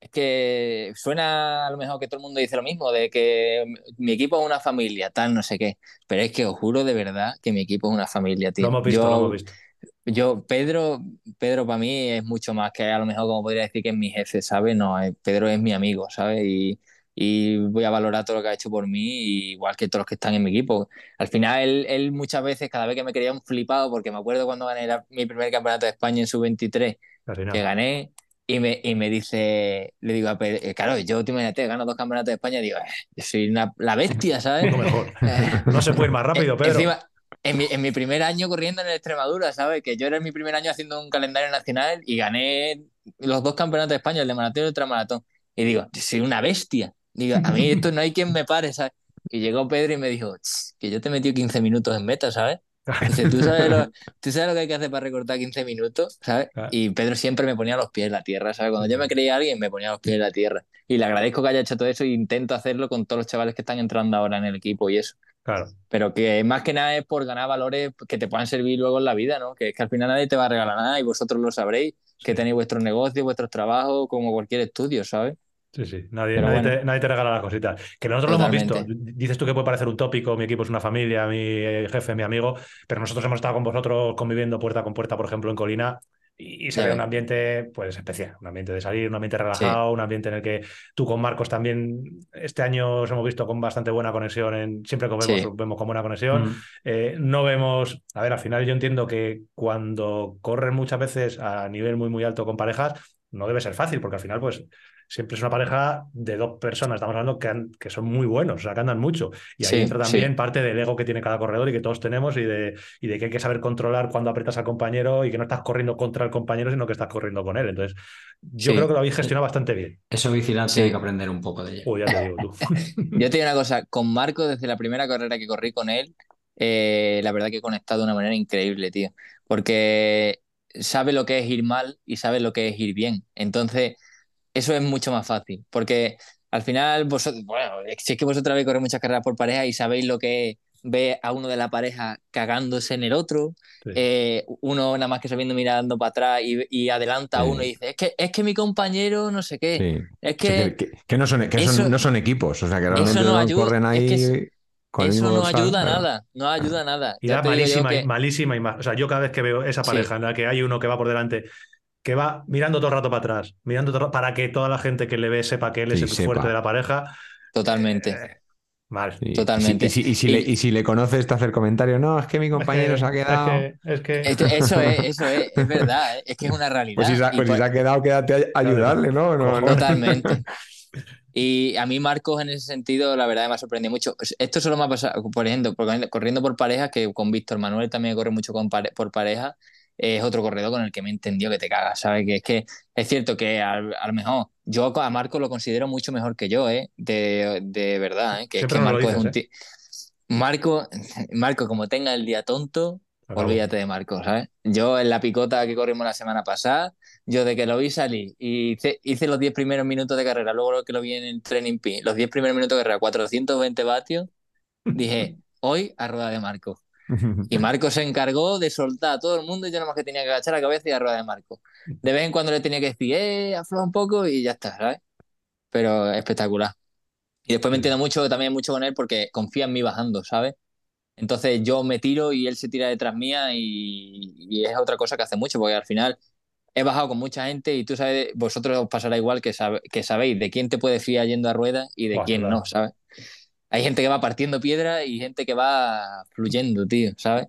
Speaker 4: Es que suena a lo mejor que todo el mundo dice lo mismo, de que mi equipo es una familia, tal, no sé qué. Pero es que os juro de verdad que mi equipo es una familia, tío.
Speaker 1: Lo hemos visto,
Speaker 4: yo,
Speaker 1: lo hemos visto.
Speaker 4: Yo, Pedro, Pedro para mí es mucho más que a lo mejor como podría decir que es mi jefe, ¿sabes? No, eh, Pedro es mi amigo, ¿sabes? Y, y voy a valorar todo lo que ha hecho por mí, igual que todos los que están en mi equipo. Al final, él, él muchas veces, cada vez que me quería un flipado, porque me acuerdo cuando gané la- mi primer campeonato de España en sub-23,
Speaker 1: Casi nada.
Speaker 4: que gané, y me, y me dice, le digo a Pedro, eh, claro, yo te imagínate, gano dos campeonatos de España, digo, "Eh, yo soy una- la bestia, ¿sabes?
Speaker 1: Lo mejor. No se puede ir más rápido, Pedro.
Speaker 4: Encima, en mi, en mi primer año corriendo en el Extremadura, ¿sabes? Que yo era mi primer año haciendo un calendario nacional y gané los dos campeonatos de España, el de maratón y el ultramaratón. Y digo, yo soy una bestia. Digo, a mí esto no hay quien me pare, ¿sabes? Y llegó Pedro y me dijo, "Ch, que yo te he metido 15 minutos en meta, ¿sabes? Dice, ¿tú sabes, lo, tú sabes lo que hay que hacer para recortar 15 minutos, ¿sabes?
Speaker 1: Claro.
Speaker 4: Y Pedro siempre me ponía los pies en la tierra, ¿sabes? Cuando yo me creía alguien, me ponía los pies en la tierra. Y le agradezco que haya hecho todo eso e intento hacerlo con todos los chavales que están entrando ahora en el equipo y eso.
Speaker 1: Claro.
Speaker 4: Pero que más que nada es por ganar valores que te puedan servir luego en la vida, ¿no? Que es que al final nadie te va a regalar nada y vosotros lo sabréis, que tenéis vuestros negocios, vuestros trabajos, como cualquier estudio, ¿sabes?
Speaker 1: Sí, sí, nadie, nadie,
Speaker 4: bueno.
Speaker 1: te, nadie te regala las cositas. Que nosotros lo hemos visto. Dices tú que puede parecer un tópico, mi equipo es una familia, mi eh, jefe, mi amigo, pero nosotros hemos estado con vosotros conviviendo puerta con puerta, por ejemplo, en Colina, y, y se ve un ambiente pues especial, un ambiente de salir, un ambiente relajado, un ambiente en el que tú con Marcos también, este año os hemos visto con bastante buena conexión, en, siempre que os vemos,
Speaker 4: Sí.
Speaker 1: os vemos con buena conexión.
Speaker 2: Mm.
Speaker 1: Eh, no vemos, a ver, al final yo entiendo que cuando corren muchas veces a nivel muy, muy alto con parejas, no debe ser fácil, porque al final, pues, siempre es una pareja de dos personas, estamos hablando que, han- que son muy buenos, o sea, que andan mucho. Y ahí
Speaker 4: Sí,
Speaker 1: entra también
Speaker 4: sí.
Speaker 1: parte del ego que tiene cada corredor y que todos tenemos y de, y de que hay que saber controlar cuando apretas al compañero y que no estás corriendo contra el compañero, sino que estás corriendo con él. Entonces, yo
Speaker 4: Sí.
Speaker 1: creo que lo habéis gestionado bastante bien.
Speaker 2: Eso vigilancia
Speaker 4: Sí.
Speaker 2: hay que aprender un poco de ella.
Speaker 1: Uy, ya te digo tú.
Speaker 4: Yo te digo una cosa, con Marco, desde la primera carrera que corrí con él, eh, la verdad que he conectado de una manera increíble, tío. Porque sabe lo que es ir mal y sabe lo que es ir bien. Entonces, eso es mucho más fácil. Porque al final, vosotros, bueno, si es que vosotros habéis corrido muchas carreras por pareja y sabéis lo que es ver a uno de la pareja cagándose en el otro,
Speaker 1: Sí.
Speaker 4: eh, uno nada más que sabiendo mirando para atrás y, y adelanta a
Speaker 3: Sí.
Speaker 4: uno y dice, es que, es que mi compañero no sé qué,
Speaker 3: Sí.
Speaker 4: es
Speaker 3: Sí,
Speaker 4: que...
Speaker 3: que, que- que no, son, que son-
Speaker 4: eso-
Speaker 3: no son equipos, o sea que realmente
Speaker 4: no ayuda,
Speaker 3: corren
Speaker 4: es
Speaker 3: ahí
Speaker 4: que es-
Speaker 3: con el
Speaker 4: Eso no ayuda
Speaker 3: claro.
Speaker 4: nada, no ayuda nada.
Speaker 1: Y
Speaker 4: Ya
Speaker 1: da malísima, y-
Speaker 4: que-
Speaker 1: malísima imagen. O sea, yo cada vez que veo esa
Speaker 4: Sí.
Speaker 1: pareja en la que hay uno que va por delante, que va mirando todo el rato para atrás, mirando todo el rato- para que toda la gente que le ve sepa que él es
Speaker 3: Sí,
Speaker 1: el
Speaker 3: sepa.
Speaker 1: fuerte de la pareja.
Speaker 4: Totalmente.
Speaker 1: eh, mal.
Speaker 3: Sí.
Speaker 4: Totalmente.
Speaker 3: Y si, y si le,
Speaker 4: Y-
Speaker 3: y si le conoces, te hace el comentario, no, es que mi compañero
Speaker 1: Es
Speaker 3: se ha
Speaker 1: que-
Speaker 3: quedado.
Speaker 1: Es que, es que-
Speaker 4: Eso es, eso es, es verdad, ¿eh? es que es una realidad.
Speaker 3: Pues si se pues si
Speaker 4: pues-
Speaker 3: se ha quedado, quédate a ayudarle, ¿no? No, no.
Speaker 4: Totalmente. Y a mí Marcos en ese sentido, la verdad me ha sorprendido mucho. Esto solo me ha pasado, por ejemplo, corriendo por parejas, que con Víctor Manuel también corre mucho con pare- por pareja, es otro corredor con el que me entendió que te cagas, ¿sabes? Que es que es cierto que a, a lo mejor yo a Marcos lo considero mucho mejor que yo, ¿eh? De, de verdad, ¿eh? Que es que Marco es un tío... Marco, Marco, como tenga el día tonto, olvídate de Marco, ¿sabes? Yo en la picota que corrimos la semana pasada, yo de que lo vi salir y hice, hice los 10 primeros minutos de carrera, luego lo que lo vi en el training pin, los 10 primeros minutos de carrera, 420 vatios, dije, hoy a rueda de Marco. Y Marco se encargó de soltar a todo el mundo y yo nada más que tenía que agachar la cabeza y a rueda de Marco. De vez en cuando le tenía que decir, eh, afloja un poco y ya está, ¿sabes? Pero espectacular. Y después me entiendo mucho, también mucho con él porque confía en mí bajando, ¿sabes? Entonces yo me tiro y él se tira detrás mía y, y es otra cosa que hace mucho porque al final he bajado con mucha gente y tú sabes, vosotros os pasará igual que, sabe- que sabéis de quién te puede fiar yendo a ruedas y de
Speaker 1: Buah,
Speaker 4: quién
Speaker 1: claro.
Speaker 4: no, ¿sabes? Hay gente que va partiendo piedra y gente que va fluyendo, tío, ¿sabes?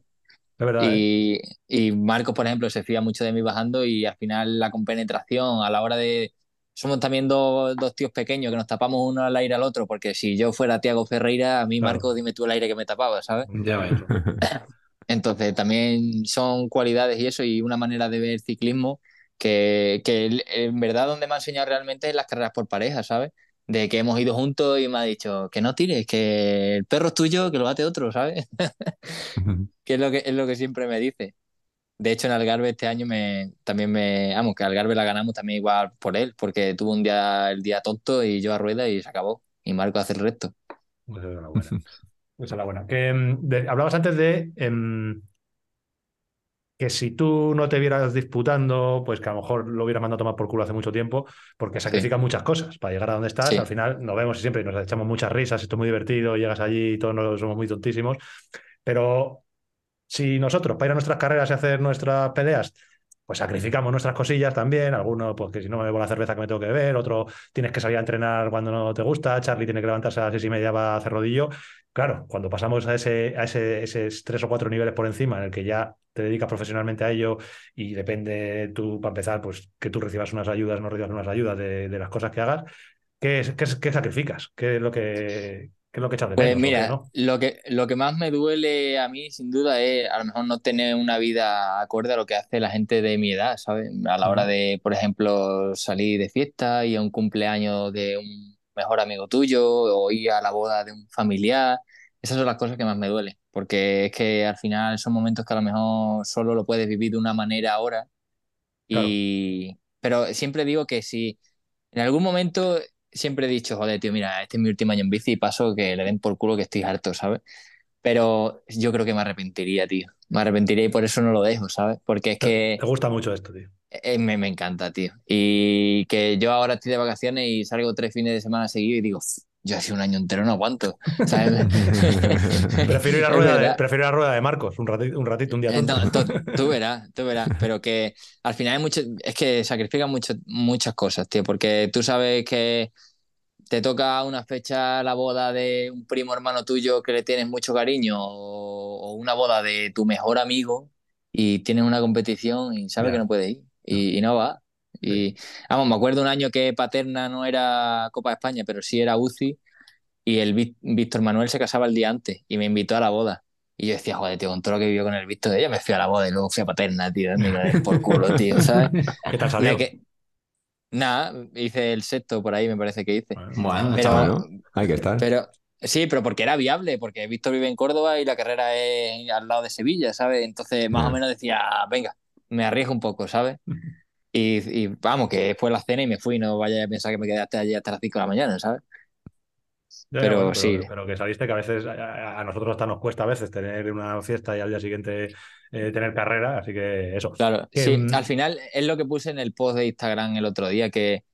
Speaker 1: Es verdad, ¿eh?
Speaker 4: Y, y Marcos, por ejemplo, se fía mucho de mí bajando y al final la compenetración a la hora de... Somos también dos, dos tíos pequeños que nos tapamos uno al aire al otro, porque si yo fuera Tiago Ferreira, a mí,
Speaker 1: Claro.
Speaker 4: Marcos, dime tú el aire que me tapaba, ¿sabes?
Speaker 2: Ya ves.
Speaker 4: Entonces también son cualidades y eso y una manera de ver ciclismo que, que en verdad donde me ha enseñado realmente es las carreras por pareja, ¿sabes? De que hemos ido juntos y me ha dicho que no tires, que el perro es tuyo, que lo bate otro, ¿sabes? que es lo que es lo que siempre me dice. De hecho, en Algarve este año me también me, vamos, que Algarve la ganamos también igual por él, porque tuvo un día el día tonto y yo a rueda y se acabó. Y Marco hace el resto.
Speaker 1: Pues esa es la buena. Esa es la buena. Que, em, de- hablabas antes de em, que si tú no te vieras disputando, pues que a lo mejor lo hubieras mandado a tomar por culo hace mucho tiempo, porque sacrificas muchas cosas para llegar a donde estás.
Speaker 4: Sí.
Speaker 1: Al final nos vemos y siempre nos echamos muchas risas, esto es muy divertido, llegas allí y todos nos- somos muy tontísimos. Pero si nosotros, para ir a nuestras carreras y hacer nuestras peleas, pues sacrificamos nuestras cosillas también. Algunos, pues que si no me bebo la cerveza que me tengo que beber, otro tienes que salir a entrenar cuando no te gusta, Charlie tiene que levantarse a las seis y media va a hacer rodillo. Claro, cuando pasamos a ese, a ese, esos tres o cuatro niveles por encima, en el que ya te dedicas profesionalmente a ello y depende tú, para empezar, pues que tú recibas unas ayudas, no recibas unas ayudas de, de las cosas que hagas, ¿qué, qué, qué sacrificas? ¿Qué es lo que, qué es lo que echas de
Speaker 4: Pues
Speaker 1: menos?
Speaker 4: mira,
Speaker 1: no?
Speaker 4: lo que, lo que más me duele a mí, sin duda, es a lo mejor no tener una vida acorde a lo que hace la gente de mi edad, ¿sabes? A la hora de, por ejemplo, salir de fiesta, ir a un cumpleaños de un mejor amigo tuyo o ir a la boda de un familiar. Esas son las cosas que más me duelen, porque es que al final son momentos que a lo mejor solo lo puedes vivir de una manera ahora. Y... Pero siempre digo que si en algún momento siempre he dicho, joder, tío, mira, este es mi último año en bici y paso que le den por culo que estoy harto, ¿sabes? Pero yo creo que me arrepentiría, tío. Me arrepentiría y por eso no lo dejo, ¿sabes? Porque es que
Speaker 1: Te gusta mucho esto, tío.
Speaker 4: eh, me, me encanta, tío. Y que yo ahora estoy de vacaciones y salgo tres fines de semana seguidos y digo, "Uf, yo así un año entero no aguanto, ¿sabes?
Speaker 1: Prefiero ir a rueda de, prefiero ir a rueda de Marcos un ratito, un ratito, un día
Speaker 4: Eh, no, tú, tú verás, tú verás, pero que al final hay mucho, es que sacrifican mucho, muchas cosas, tío, porque tú sabes que te toca una fecha la boda de un primo hermano tuyo que le tienes mucho cariño o, o una boda de tu mejor amigo y tienes una competición y sabes que no puedes ir y, y no va. Y vamos, me acuerdo un año que Paterna no era Copa de España, pero sí era UCI y el Víctor Manuel se casaba el día antes y me invitó a la boda. Y yo decía, joder, tío, con todo lo que vivió con el Víctor, ella me fui a la boda y luego fui a Paterna, tío, dándole por culo, tío, ¿sabes?
Speaker 1: ¿Qué tal salió?
Speaker 4: Me que- Nada, hice el sexto por ahí, me parece que hice.
Speaker 1: Bueno,
Speaker 4: Pero,
Speaker 2: chaval.
Speaker 3: Bueno, hay que estar.
Speaker 4: pero sí, pero porque era viable, porque Víctor vive en Córdoba y la carrera es al lado de Sevilla, ¿sabes? Entonces, más o menos decía, venga, me arriesgo un poco, ¿sabes? Y, y vamos, que fue la cena y me fui, no vaya a pensar que me quedé hasta allí hasta las 5 de la mañana, ¿sabes?
Speaker 1: Ya,
Speaker 4: Pero
Speaker 1: bueno,
Speaker 4: sí.
Speaker 1: pero que sabiste que a veces a, a nosotros hasta nos cuesta a veces tener una fiesta y al día siguiente eh, tener carrera, así que eso.
Speaker 4: Claro,
Speaker 1: Que,
Speaker 4: sí,
Speaker 1: mm,
Speaker 4: al final es lo que puse en el post de Instagram el otro día, que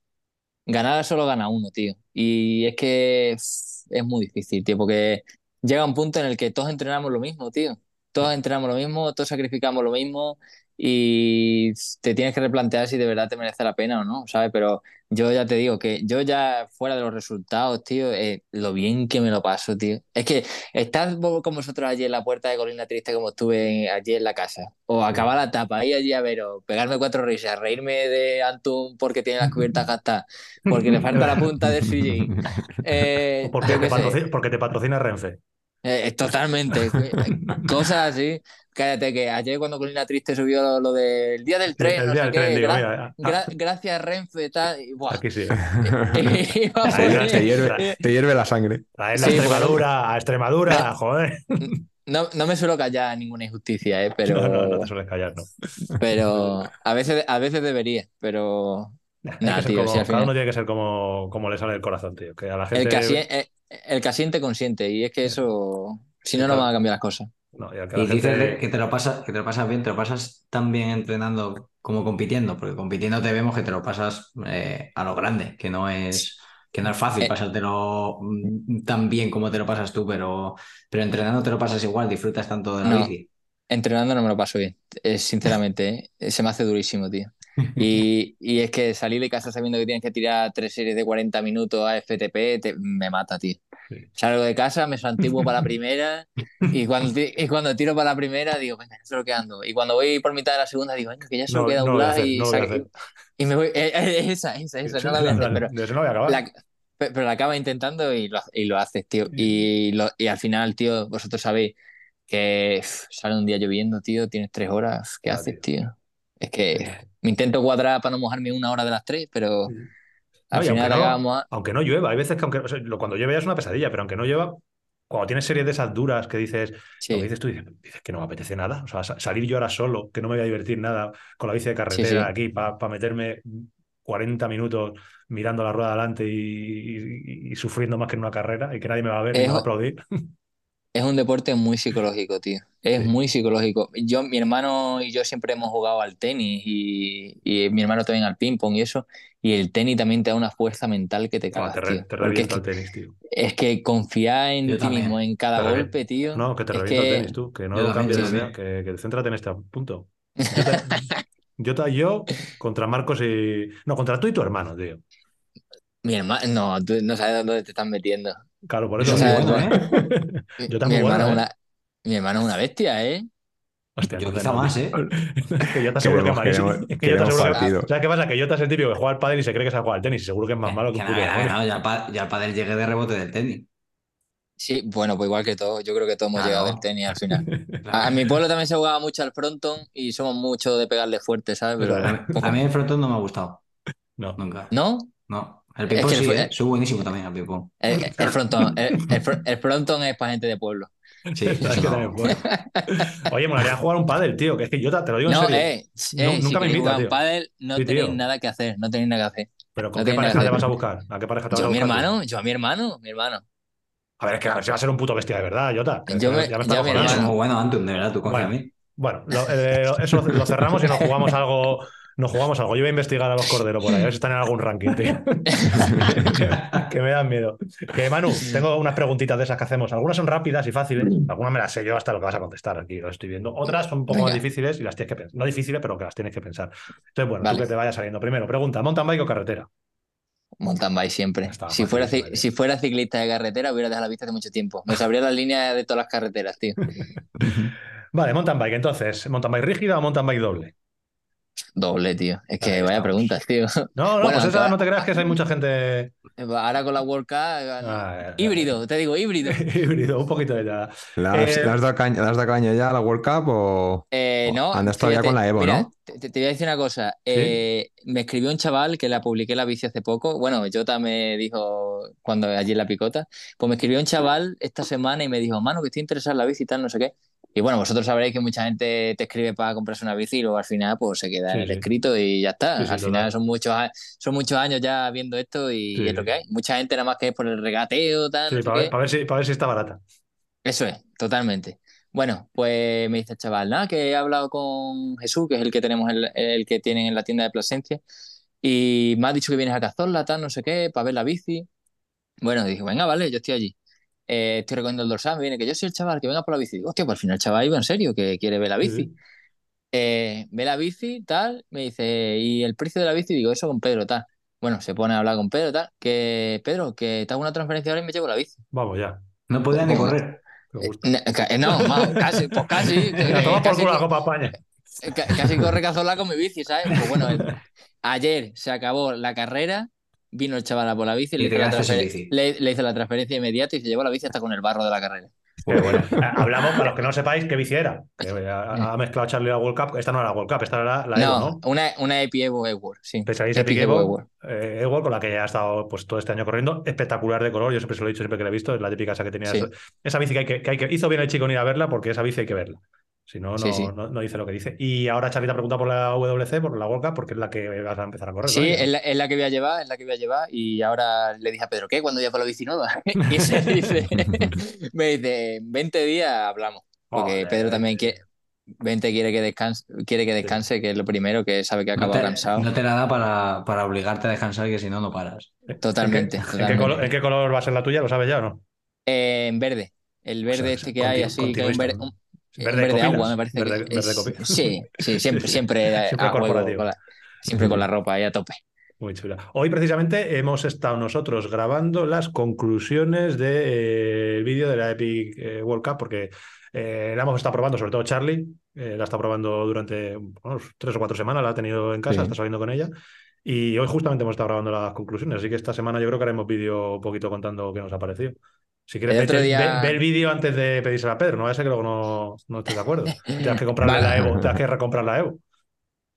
Speaker 4: ganar solo gana uno, tío. Y es que es muy difícil, tío, porque llega un punto en el que todos entrenamos lo mismo, tío. Todos entrenamos lo mismo, todos sacrificamos lo mismo y te tienes que replantear si de verdad te merece la pena o no, ¿sabes? Pero yo ya te digo que yo ya fuera de los resultados, tío, eh, lo bien que me lo paso, tío. Es que estar con vosotros allí en la puerta de Colina Triste como estuve allí en la casa, o acabar la etapa, ir allí a veros, pegarme cuatro risas, reírme de Antun porque tiene las cubiertas gastadas, porque le falta la punta del sillín. Eh,
Speaker 1: porque, te patrocina, porque te patrocina Renfe.
Speaker 4: Eh, totalmente. Cosas así. Cállate, que ayer cuando Colina Triste subió lo, lo del día del tren,
Speaker 1: el
Speaker 4: no
Speaker 1: día
Speaker 4: sé
Speaker 1: del
Speaker 4: qué,
Speaker 1: tren, digo,
Speaker 4: gra-
Speaker 1: mira,
Speaker 4: gra- gracias Renfe, tal, y, buah.
Speaker 1: aquí sí.
Speaker 4: A
Speaker 3: te, hierve, te hierve la sangre.
Speaker 1: Traer la
Speaker 4: Sí,
Speaker 1: Extremadura, a Extremadura, joder.
Speaker 4: No, no me suelo callar ninguna injusticia, ¿eh? pero,
Speaker 1: No, no, no te sueles callar, no.
Speaker 4: pero a veces, a veces debería, pero Nah, tío,
Speaker 1: como-
Speaker 4: si al
Speaker 1: cada
Speaker 4: final-
Speaker 1: uno tiene que ser como, como le sale el corazón, tío. Que a la gente.
Speaker 4: el que, asien- eh, el que asiente consiente, y es que eso, si no, no van a cambiar las cosas.
Speaker 1: No, y al que la
Speaker 2: Y dices
Speaker 1: gente-
Speaker 2: que te lo pasas, que te lo pasas bien, te lo pasas tan bien entrenando como compitiendo, porque compitiendo te vemos que te lo pasas eh, a lo grande, que no es, que no es fácil
Speaker 4: Eh.
Speaker 2: pasártelo mm, tan bien como te lo pasas tú, pero, pero entrenando te lo pasas igual, disfrutas tanto de la
Speaker 4: No.
Speaker 2: bici.
Speaker 4: Entrenando no me lo paso bien, eh, sinceramente, ¿eh? se me hace durísimo, tío. Y, y es que salir de casa sabiendo que tienes que tirar tres series de 40 minutos a FTP te- me mata, tío.
Speaker 1: Sí.
Speaker 4: Salgo de casa, me santiguo para la primera y cuando, y cuando tiro para la primera digo, venga, eso es lo que ando. Y cuando voy por mitad de la segunda digo, venga, que ya solo
Speaker 1: No,
Speaker 4: queda
Speaker 1: no
Speaker 4: un
Speaker 1: hacer,
Speaker 4: y,
Speaker 1: no
Speaker 4: saque- y me voy. eh, eh, esa, esa, esa, no la voy a hacer, pero
Speaker 1: de eso no voy a acabar.
Speaker 4: la- pe- pero la acaba intentando y lo, y lo haces, tío. Y, lo- y al final, tío, vosotros sabéis que uf, sale un día lloviendo, tío, tienes tres horas, ¿qué
Speaker 1: Ah,
Speaker 4: haces,
Speaker 1: tío.
Speaker 4: tío? Es que me intento cuadrar para no mojarme una hora de las tres, pero
Speaker 1: Sí.
Speaker 4: al
Speaker 1: No, y
Speaker 4: final
Speaker 1: aunque no-
Speaker 4: acabamos a...
Speaker 1: Aunque no llueva, hay veces que aunque, o sea, lo- cuando llueve ya es una pesadilla, pero aunque no llueva, cuando tienes series de esas duras que dices, lo que dices tú, dices, dices que no me apetece nada. O sea, sa- salir yo ahora solo, que no me voy a divertir nada con la bici de carretera
Speaker 4: sí.
Speaker 1: aquí para meterme 40 minutos mirando la rueda adelante y, y- y sufriendo más que en una carrera y que nadie me va a ver
Speaker 4: Es-
Speaker 1: me va a aplaudir.
Speaker 4: Es un deporte muy psicológico, tío. Es
Speaker 1: Sí.
Speaker 4: muy psicológico. Yo, mi hermano y yo siempre hemos jugado al tenis y, y mi hermano también al ping-pong y eso. Y el tenis también te da una fuerza mental que te
Speaker 1: Buah,
Speaker 4: cagas,
Speaker 1: te, re-
Speaker 4: tío.
Speaker 1: te revienta el
Speaker 4: que,
Speaker 1: tenis, tío.
Speaker 4: es que confiar en
Speaker 2: Yo
Speaker 4: ti
Speaker 2: también.
Speaker 4: mismo en cada
Speaker 1: Te
Speaker 4: golpe, tío.
Speaker 1: No, que te revienta el
Speaker 4: que
Speaker 1: tenis, tú. Que no
Speaker 2: Yo
Speaker 1: lo cambies
Speaker 2: sí,
Speaker 1: de
Speaker 2: sí.
Speaker 1: idea, que, que céntrate en este punto. Yo, te- yo, te- yo contra Marcos y. No, contra tú y tu hermano, tío.
Speaker 4: mi hermano, no, tú no sabes dónde te estás metiendo.
Speaker 1: Claro, por
Speaker 2: Eso
Speaker 4: O
Speaker 2: bueno, ¿eh?
Speaker 1: Yo
Speaker 4: mi
Speaker 1: también
Speaker 4: hermano
Speaker 1: bueno,
Speaker 4: es
Speaker 1: ¿eh?
Speaker 4: una, mi hermano es una bestia, ¿eh?
Speaker 1: Hostia,
Speaker 2: Yo quizá
Speaker 1: no,
Speaker 2: más. ¿eh?
Speaker 1: Es que yo te aseguro que es malísimo. que yo te aseguro que-
Speaker 3: partido.
Speaker 1: ¿Sabes qué pasa? Que Jota es el típico que juega al pádel y se cree que sabe jugar al tenis. Y seguro que es más malo que
Speaker 2: Que
Speaker 1: un
Speaker 2: no,
Speaker 1: puto
Speaker 2: ya, el pa- ya el pádel llegué de rebote del tenis.
Speaker 4: Sí, bueno, pues igual que todos, yo creo que todos hemos
Speaker 2: Claro.
Speaker 4: llegado del tenis al final.
Speaker 2: Claro.
Speaker 4: A, mi pueblo también se jugaba mucho al frontón y somos mucho de pegarle fuerte, ¿sabes? Pero
Speaker 2: a mí el frontón no me ha gustado,
Speaker 1: No.
Speaker 2: nunca.
Speaker 4: ¿No?
Speaker 2: No. El
Speaker 4: Es
Speaker 2: ping-pong
Speaker 4: que el
Speaker 2: sí, ¿eh? Soy buenísimo también al ping-pong.
Speaker 4: El, el frontón, el, el fr- el frontón es para gente de pueblo.
Speaker 2: Sí,
Speaker 1: Es que
Speaker 2: no.
Speaker 1: Oye, me molaría jugar un pádel, tío. Que es que yo te, te lo digo en
Speaker 4: No,
Speaker 1: serio.
Speaker 4: eh, eh,
Speaker 1: Nu-
Speaker 4: si
Speaker 1: nunca me
Speaker 4: queréis
Speaker 1: invita,
Speaker 4: jugar
Speaker 1: tío.
Speaker 4: un pádel, no
Speaker 1: Sí,
Speaker 4: tenéis
Speaker 1: tío.
Speaker 4: nada que hacer, no tenéis nada que hacer.
Speaker 1: Pero ¿con
Speaker 4: no
Speaker 1: qué pareja te vas a buscar? ¿A qué pareja te vas a
Speaker 4: Yo a mi
Speaker 1: buscar? tú?
Speaker 4: hermano, yo a mi hermano, mi hermano.
Speaker 1: A ver, es que a ver si va a ser un puto bestia de verdad, Jota.
Speaker 4: Yo
Speaker 1: ya-
Speaker 4: me-
Speaker 1: ya me
Speaker 2: es
Speaker 4: hermano.
Speaker 2: muy bueno, Antun, de verdad, tú confía
Speaker 1: Bueno.
Speaker 2: en mí.
Speaker 1: Bueno, lo- eh, eso lo cerramos y nos jugamos algo. Nos jugamos algo. Yo voy a investigar a los corderos por ahí, a ver si están en algún ranking, tío. que me dan miedo. Que Manu, tengo unas preguntitas de esas que hacemos. Algunas son rápidas y fáciles. Algunas me las sé yo hasta lo que vas a contestar aquí, lo estoy viendo. Otras son un poco más difíciles y las tienes que pensar. No difíciles, pero que las tienes que pensar. Entonces, bueno,
Speaker 4: Vale.
Speaker 1: tú que te vaya saliendo. Primero, pregunta: ¿mountain bike o carretera?
Speaker 4: Mountain bike siempre.
Speaker 1: Estaba
Speaker 4: Si fuera,
Speaker 1: tío.
Speaker 4: si fuera ciclista de carretera, hubiera dejado la vista hace mucho tiempo. Me sabría la línea de todas las carreteras, tío.
Speaker 1: Vale, mountain bike. Entonces, ¿mountain bike rígida o mountain bike doble?
Speaker 4: Doble, tío. Es que
Speaker 1: Ahí
Speaker 4: vaya
Speaker 1: estamos.
Speaker 4: preguntas, tío.
Speaker 1: No, no,
Speaker 4: Bueno,
Speaker 1: pues esa
Speaker 4: aunque-
Speaker 1: no te creas que hay mucha gente.
Speaker 4: Ahora con la World Cup,
Speaker 1: Ah,
Speaker 4: híbrido, te digo, híbrido.
Speaker 1: Híbrido, un poquito de ya.
Speaker 3: ¿Le has,
Speaker 1: Eh,
Speaker 3: has dado caña, le has dado caña ya a la World Cup o...?
Speaker 4: Eh, no,
Speaker 3: andas todavía
Speaker 4: fíjate,
Speaker 3: con la Evo,
Speaker 4: mira,
Speaker 3: ¿no?
Speaker 4: Te, te voy a decir una cosa. Eh, me escribió un chaval que la publiqué la bici hace poco. Bueno, Jota me dijo cuando allí en la picota. Pues me escribió un chaval esta semana y me dijo, mano, que estoy interesado en la bici y tal, no sé qué. Y bueno, vosotros sabréis que mucha gente te escribe para comprarse una bici y luego al final pues se queda
Speaker 1: Sí,
Speaker 4: en el
Speaker 1: sí.
Speaker 4: escrito y ya está.
Speaker 1: Sí,
Speaker 4: al final son muchos, son muchos años ya viendo esto y es lo que hay. Mucha gente nada más que es por el regateo, tal,
Speaker 1: Sí,
Speaker 4: no
Speaker 1: ver, para ver si, para ver si está barata.
Speaker 4: Eso es, totalmente. Bueno, pues me dice el chaval, nada, que he hablado con Jesús, que es el que tenemos, el, el que tienen en la tienda de Plasencia, y me ha dicho que vienes a Cazorla, tal, no sé qué, para ver la bici. Bueno, dije, venga, vale, yo estoy allí. Eh, estoy recogiendo el dorsal, me viene que yo soy el chaval, que venga por la bici. Digo, hostia, pues al final el chaval iba en serio, que quiere ver la bici. Eh, ve la bici, tal, me dice, ¿y el precio de la bici? Digo, eso con Pedro, tal. Bueno, se pone a hablar con Pedro, tal, que Pedro, que te hago una transferencia ahora y me llevo la bici.
Speaker 1: Vamos ya.
Speaker 2: No podía ni
Speaker 4: ¿Cómo?
Speaker 2: correr.
Speaker 4: Ca- No, más, casi, pues casi.
Speaker 1: Toma por
Speaker 4: casi,
Speaker 1: culo la Copa España.
Speaker 4: ca- casi corre Cazorla con mi bici, ¿sabes? Pues bueno, el- ayer se acabó la carrera, vino el chaval a por la bici, le
Speaker 2: Y te
Speaker 4: hizo, la
Speaker 2: bici.
Speaker 4: le, le hizo la transferencia inmediata y se llevó la bici hasta con el barro de la carrera.
Speaker 1: Qué bueno. Eh, Hablamos, para los que no sepáis, qué bici era. Que ha, ha mezclado Charlie la World Cup. Esta no era la World Cup, esta era la Evo,
Speaker 4: No,
Speaker 1: ¿no?
Speaker 4: una, una Epi Evo Ewo, sí.
Speaker 1: Pensáis
Speaker 4: Epic
Speaker 1: Epic
Speaker 4: Evo
Speaker 1: Evo, eh, Evo, con la que ya ha estado pues, todo este año corriendo. Espectacular de color, yo siempre se lo he dicho, siempre que la he visto. Es la típica esa que tenía.
Speaker 4: Sí.
Speaker 1: Esa, esa bici que, hay que, que hay que- Hizo bien el chico en ir a verla porque esa bici hay que verla. Si no, no,
Speaker 4: Sí, sí.
Speaker 1: no, no dice lo que dice. Y ahora Charlie te ha preguntado por la WC, por la World Cup, porque es la que vas a empezar a correr.
Speaker 4: Sí,
Speaker 1: ¿no?
Speaker 4: es la, es la que voy a llevar, es la que voy a llevar y ahora le dije a Pedro, ¿qué? ¿Cuándo ya por la bici nueva? y se dice, me dice, en 20 días hablamos, porque
Speaker 1: Joder,
Speaker 4: Pedro también quiere, 20 quiere que descanse, quiere que descanse, que es lo primero, que sabe que
Speaker 2: No
Speaker 4: acaba
Speaker 2: te,
Speaker 4: cansado.
Speaker 2: no te la da para, para obligarte a descansar, que si no, no paras.
Speaker 4: Totalmente,
Speaker 1: ¿En qué, en qué
Speaker 4: totalmente.
Speaker 1: color, en qué color va a ser la tuya? ¿Lo sabes ya o no?
Speaker 4: Eh, en verde, el verde
Speaker 1: sea,
Speaker 4: este que hay así, que es un verde,
Speaker 1: ¿no?
Speaker 4: un
Speaker 1: Verde
Speaker 4: agua, me parece
Speaker 1: verde-
Speaker 4: que
Speaker 1: verde
Speaker 4: es- Sí, sí, siempre, siempre,
Speaker 1: Siempre
Speaker 4: a huevo,
Speaker 1: corporativo.
Speaker 4: con la- siempre con la ropa ahí a tope.
Speaker 1: Muy chula. Hoy precisamente hemos estado nosotros grabando las conclusiones del vídeo de la Epic eh, World Cup porque eh, la hemos estado probando, sobre todo Charlie, eh, la está probando durante unos tres o cuatro semanas, la ha tenido en casa,
Speaker 3: Sí.
Speaker 1: está saliendo con ella. Y hoy justamente hemos estado grabando las conclusiones, así que esta semana yo creo que haremos vídeo un poquito contando qué nos ha parecido. Si quieres,
Speaker 4: El otro
Speaker 1: ve,
Speaker 4: día-
Speaker 1: ve- ve el vídeo antes de pedírsela a Pedro, no vaya a ser que luego no, no estés de acuerdo. Tengas que comprarle
Speaker 4: Vale.
Speaker 1: la Evo, tengas que recomprar la Evo.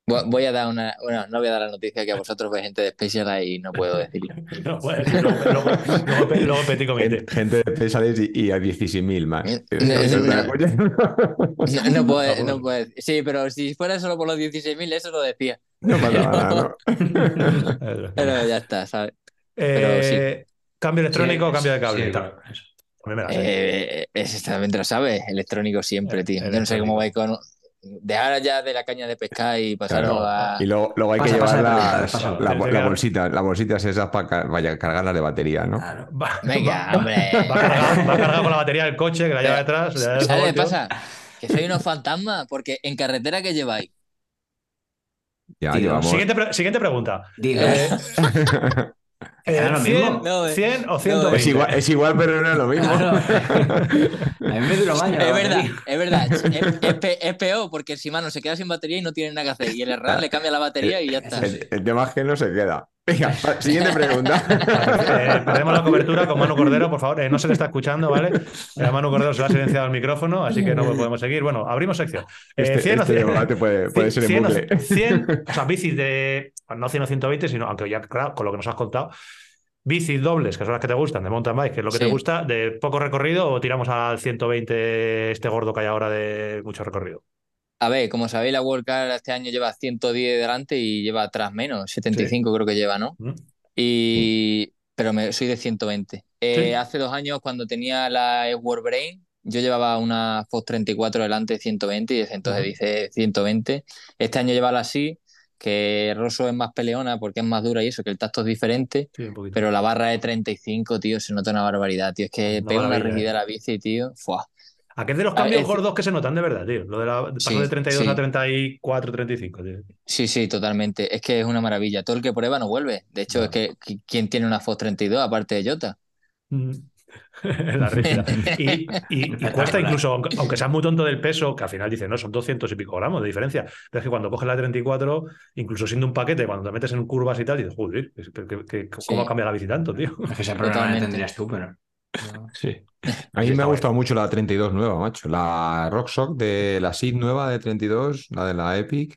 Speaker 4: Voy a dar una, bueno, no voy a dar la noticia que a vosotros veis gente de Special y no puedo decirlo.
Speaker 1: No, puedes, luego, luego, luego, pe- luego petit comité.
Speaker 3: Gente, de pesades y, y a 16.000 más.
Speaker 4: Eh,
Speaker 3: Eso es
Speaker 4: no, no.
Speaker 3: polla.
Speaker 4: No, no puedo, no puedo. Sí, pero si fuera solo por los 16.000, eso lo decía.
Speaker 3: No pasa nada, ¿no?
Speaker 4: Pero ya está, ¿sabes?
Speaker 1: Eh,
Speaker 4: Pero
Speaker 1: Cambio electrónico o
Speaker 2: Sí,
Speaker 1: cambio de
Speaker 2: sí,
Speaker 1: cable.
Speaker 2: claro, eso.
Speaker 1: A mí me la sé.
Speaker 4: Eh, lo sabes, electrónico siempre,
Speaker 1: Eh,
Speaker 4: tío. Yo no sé cómo vais con. Dejar ya de la caña de pescar y pasarlo
Speaker 1: Claro.
Speaker 4: a.
Speaker 3: Y luego, luego hay
Speaker 2: Pasa,
Speaker 3: que llevar las,
Speaker 2: pasa.
Speaker 3: la, la
Speaker 1: queda-
Speaker 3: bolsita, las bolsitas esas para vaya, cargarlas de batería, ¿no?
Speaker 2: Claro.
Speaker 1: Va,
Speaker 4: Venga,
Speaker 1: va-
Speaker 4: hombre.
Speaker 1: Va cargado, va cargado con la batería del coche que la lleva detrás. le da el
Speaker 4: ¿Sabes qué pasa? Que soy unos fantasmas, porque en carretera que lleváis.
Speaker 3: Ya.
Speaker 1: Siguiente, pre- siguiente pregunta.
Speaker 2: Diga.
Speaker 1: Eh, eh,
Speaker 2: ¿Es lo
Speaker 1: 100,
Speaker 2: mismo?
Speaker 4: No, eh.
Speaker 1: 100 o
Speaker 4: No,
Speaker 1: 120.
Speaker 3: es, igual, es igual, pero no es lo mismo.
Speaker 2: Claro. A mí me duró más.
Speaker 4: Es verdad, es verdad. Es, es pe- es peor porque el Shimano se queda sin batería y no tiene nada que hacer. Y el Erran le cambia la batería y ya está.
Speaker 3: El, el tema es que no se queda. Venga, siguiente pregunta.
Speaker 1: Eh, perdemos la cobertura con Manu Cordero, por favor. Eh, no se le está escuchando, ¿vale? Eh, Manu Cordero se le ha silenciado el micrófono, así que no podemos seguir. Bueno, abrimos sección. Eh,
Speaker 3: Este,
Speaker 1: 100 o
Speaker 3: este
Speaker 1: 100.
Speaker 3: debate puede, puede ser en
Speaker 1: 100 o-
Speaker 3: bucle.
Speaker 1: 100, o sea, bicis de. No 100 o 120, sino, aunque ya, claro, con lo que nos has contado. Bicis dobles, que son las que te gustan, de mountain bike, que es lo que
Speaker 4: Sí.
Speaker 1: te gusta, de poco recorrido, o tiramos al 120 este gordo que hay ahora de mucho recorrido.
Speaker 4: A ver, como sabéis, la World Cup este año lleva 110 delante y lleva atrás menos, 75 creo que lleva, ¿no?
Speaker 1: ¿Mm?
Speaker 4: Y... Pero me, soy de 120. Eh,
Speaker 1: Sí.
Speaker 4: Hace dos años, cuando tenía la World Brain, yo llevaba una Fox 34 delante de 120 y desde entonces dice 120. Este año lleva la así, que Rosso es más peleona porque es más dura y eso, que el tacto es diferente.
Speaker 1: Sí, un poquito.
Speaker 4: Pero la barra de 35, tío, se nota una barbaridad, tío. Es que
Speaker 1: Una
Speaker 4: pega una rigidez
Speaker 1: ¿eh?
Speaker 4: a la bici, tío. Fua.
Speaker 1: Aquel de los
Speaker 4: Ah,
Speaker 1: cambios
Speaker 4: es-
Speaker 1: gordos que se notan de verdad, tío. Lo de la
Speaker 4: Sí,
Speaker 1: de 32
Speaker 4: sí.
Speaker 1: a 34, 35, tío.
Speaker 4: Sí, sí, totalmente. Es que es una maravilla. Todo el que prueba no vuelve. De hecho,
Speaker 1: No.
Speaker 4: es que qui- ¿quién tiene una Fox 32 aparte de Jota?
Speaker 1: Mm. la rígida. Y, y- y cuesta incluso, aunque, aunque seas muy tonto del peso, que al final dices, no, son 200 y pico gramos de diferencia. Pero es que cuando coges la 34, incluso siendo un paquete, cuando te metes en curvas y tal, dices, joder, es ¿cómo
Speaker 4: Sí.
Speaker 1: cambia la bici tanto, tío?
Speaker 2: Es que ese problema no tendrías tú, pero.
Speaker 3: Sí. A mí me ha gustado mucho la 32 nueva, macho. La Rockshock de la SID nueva de 32, la de la Epic,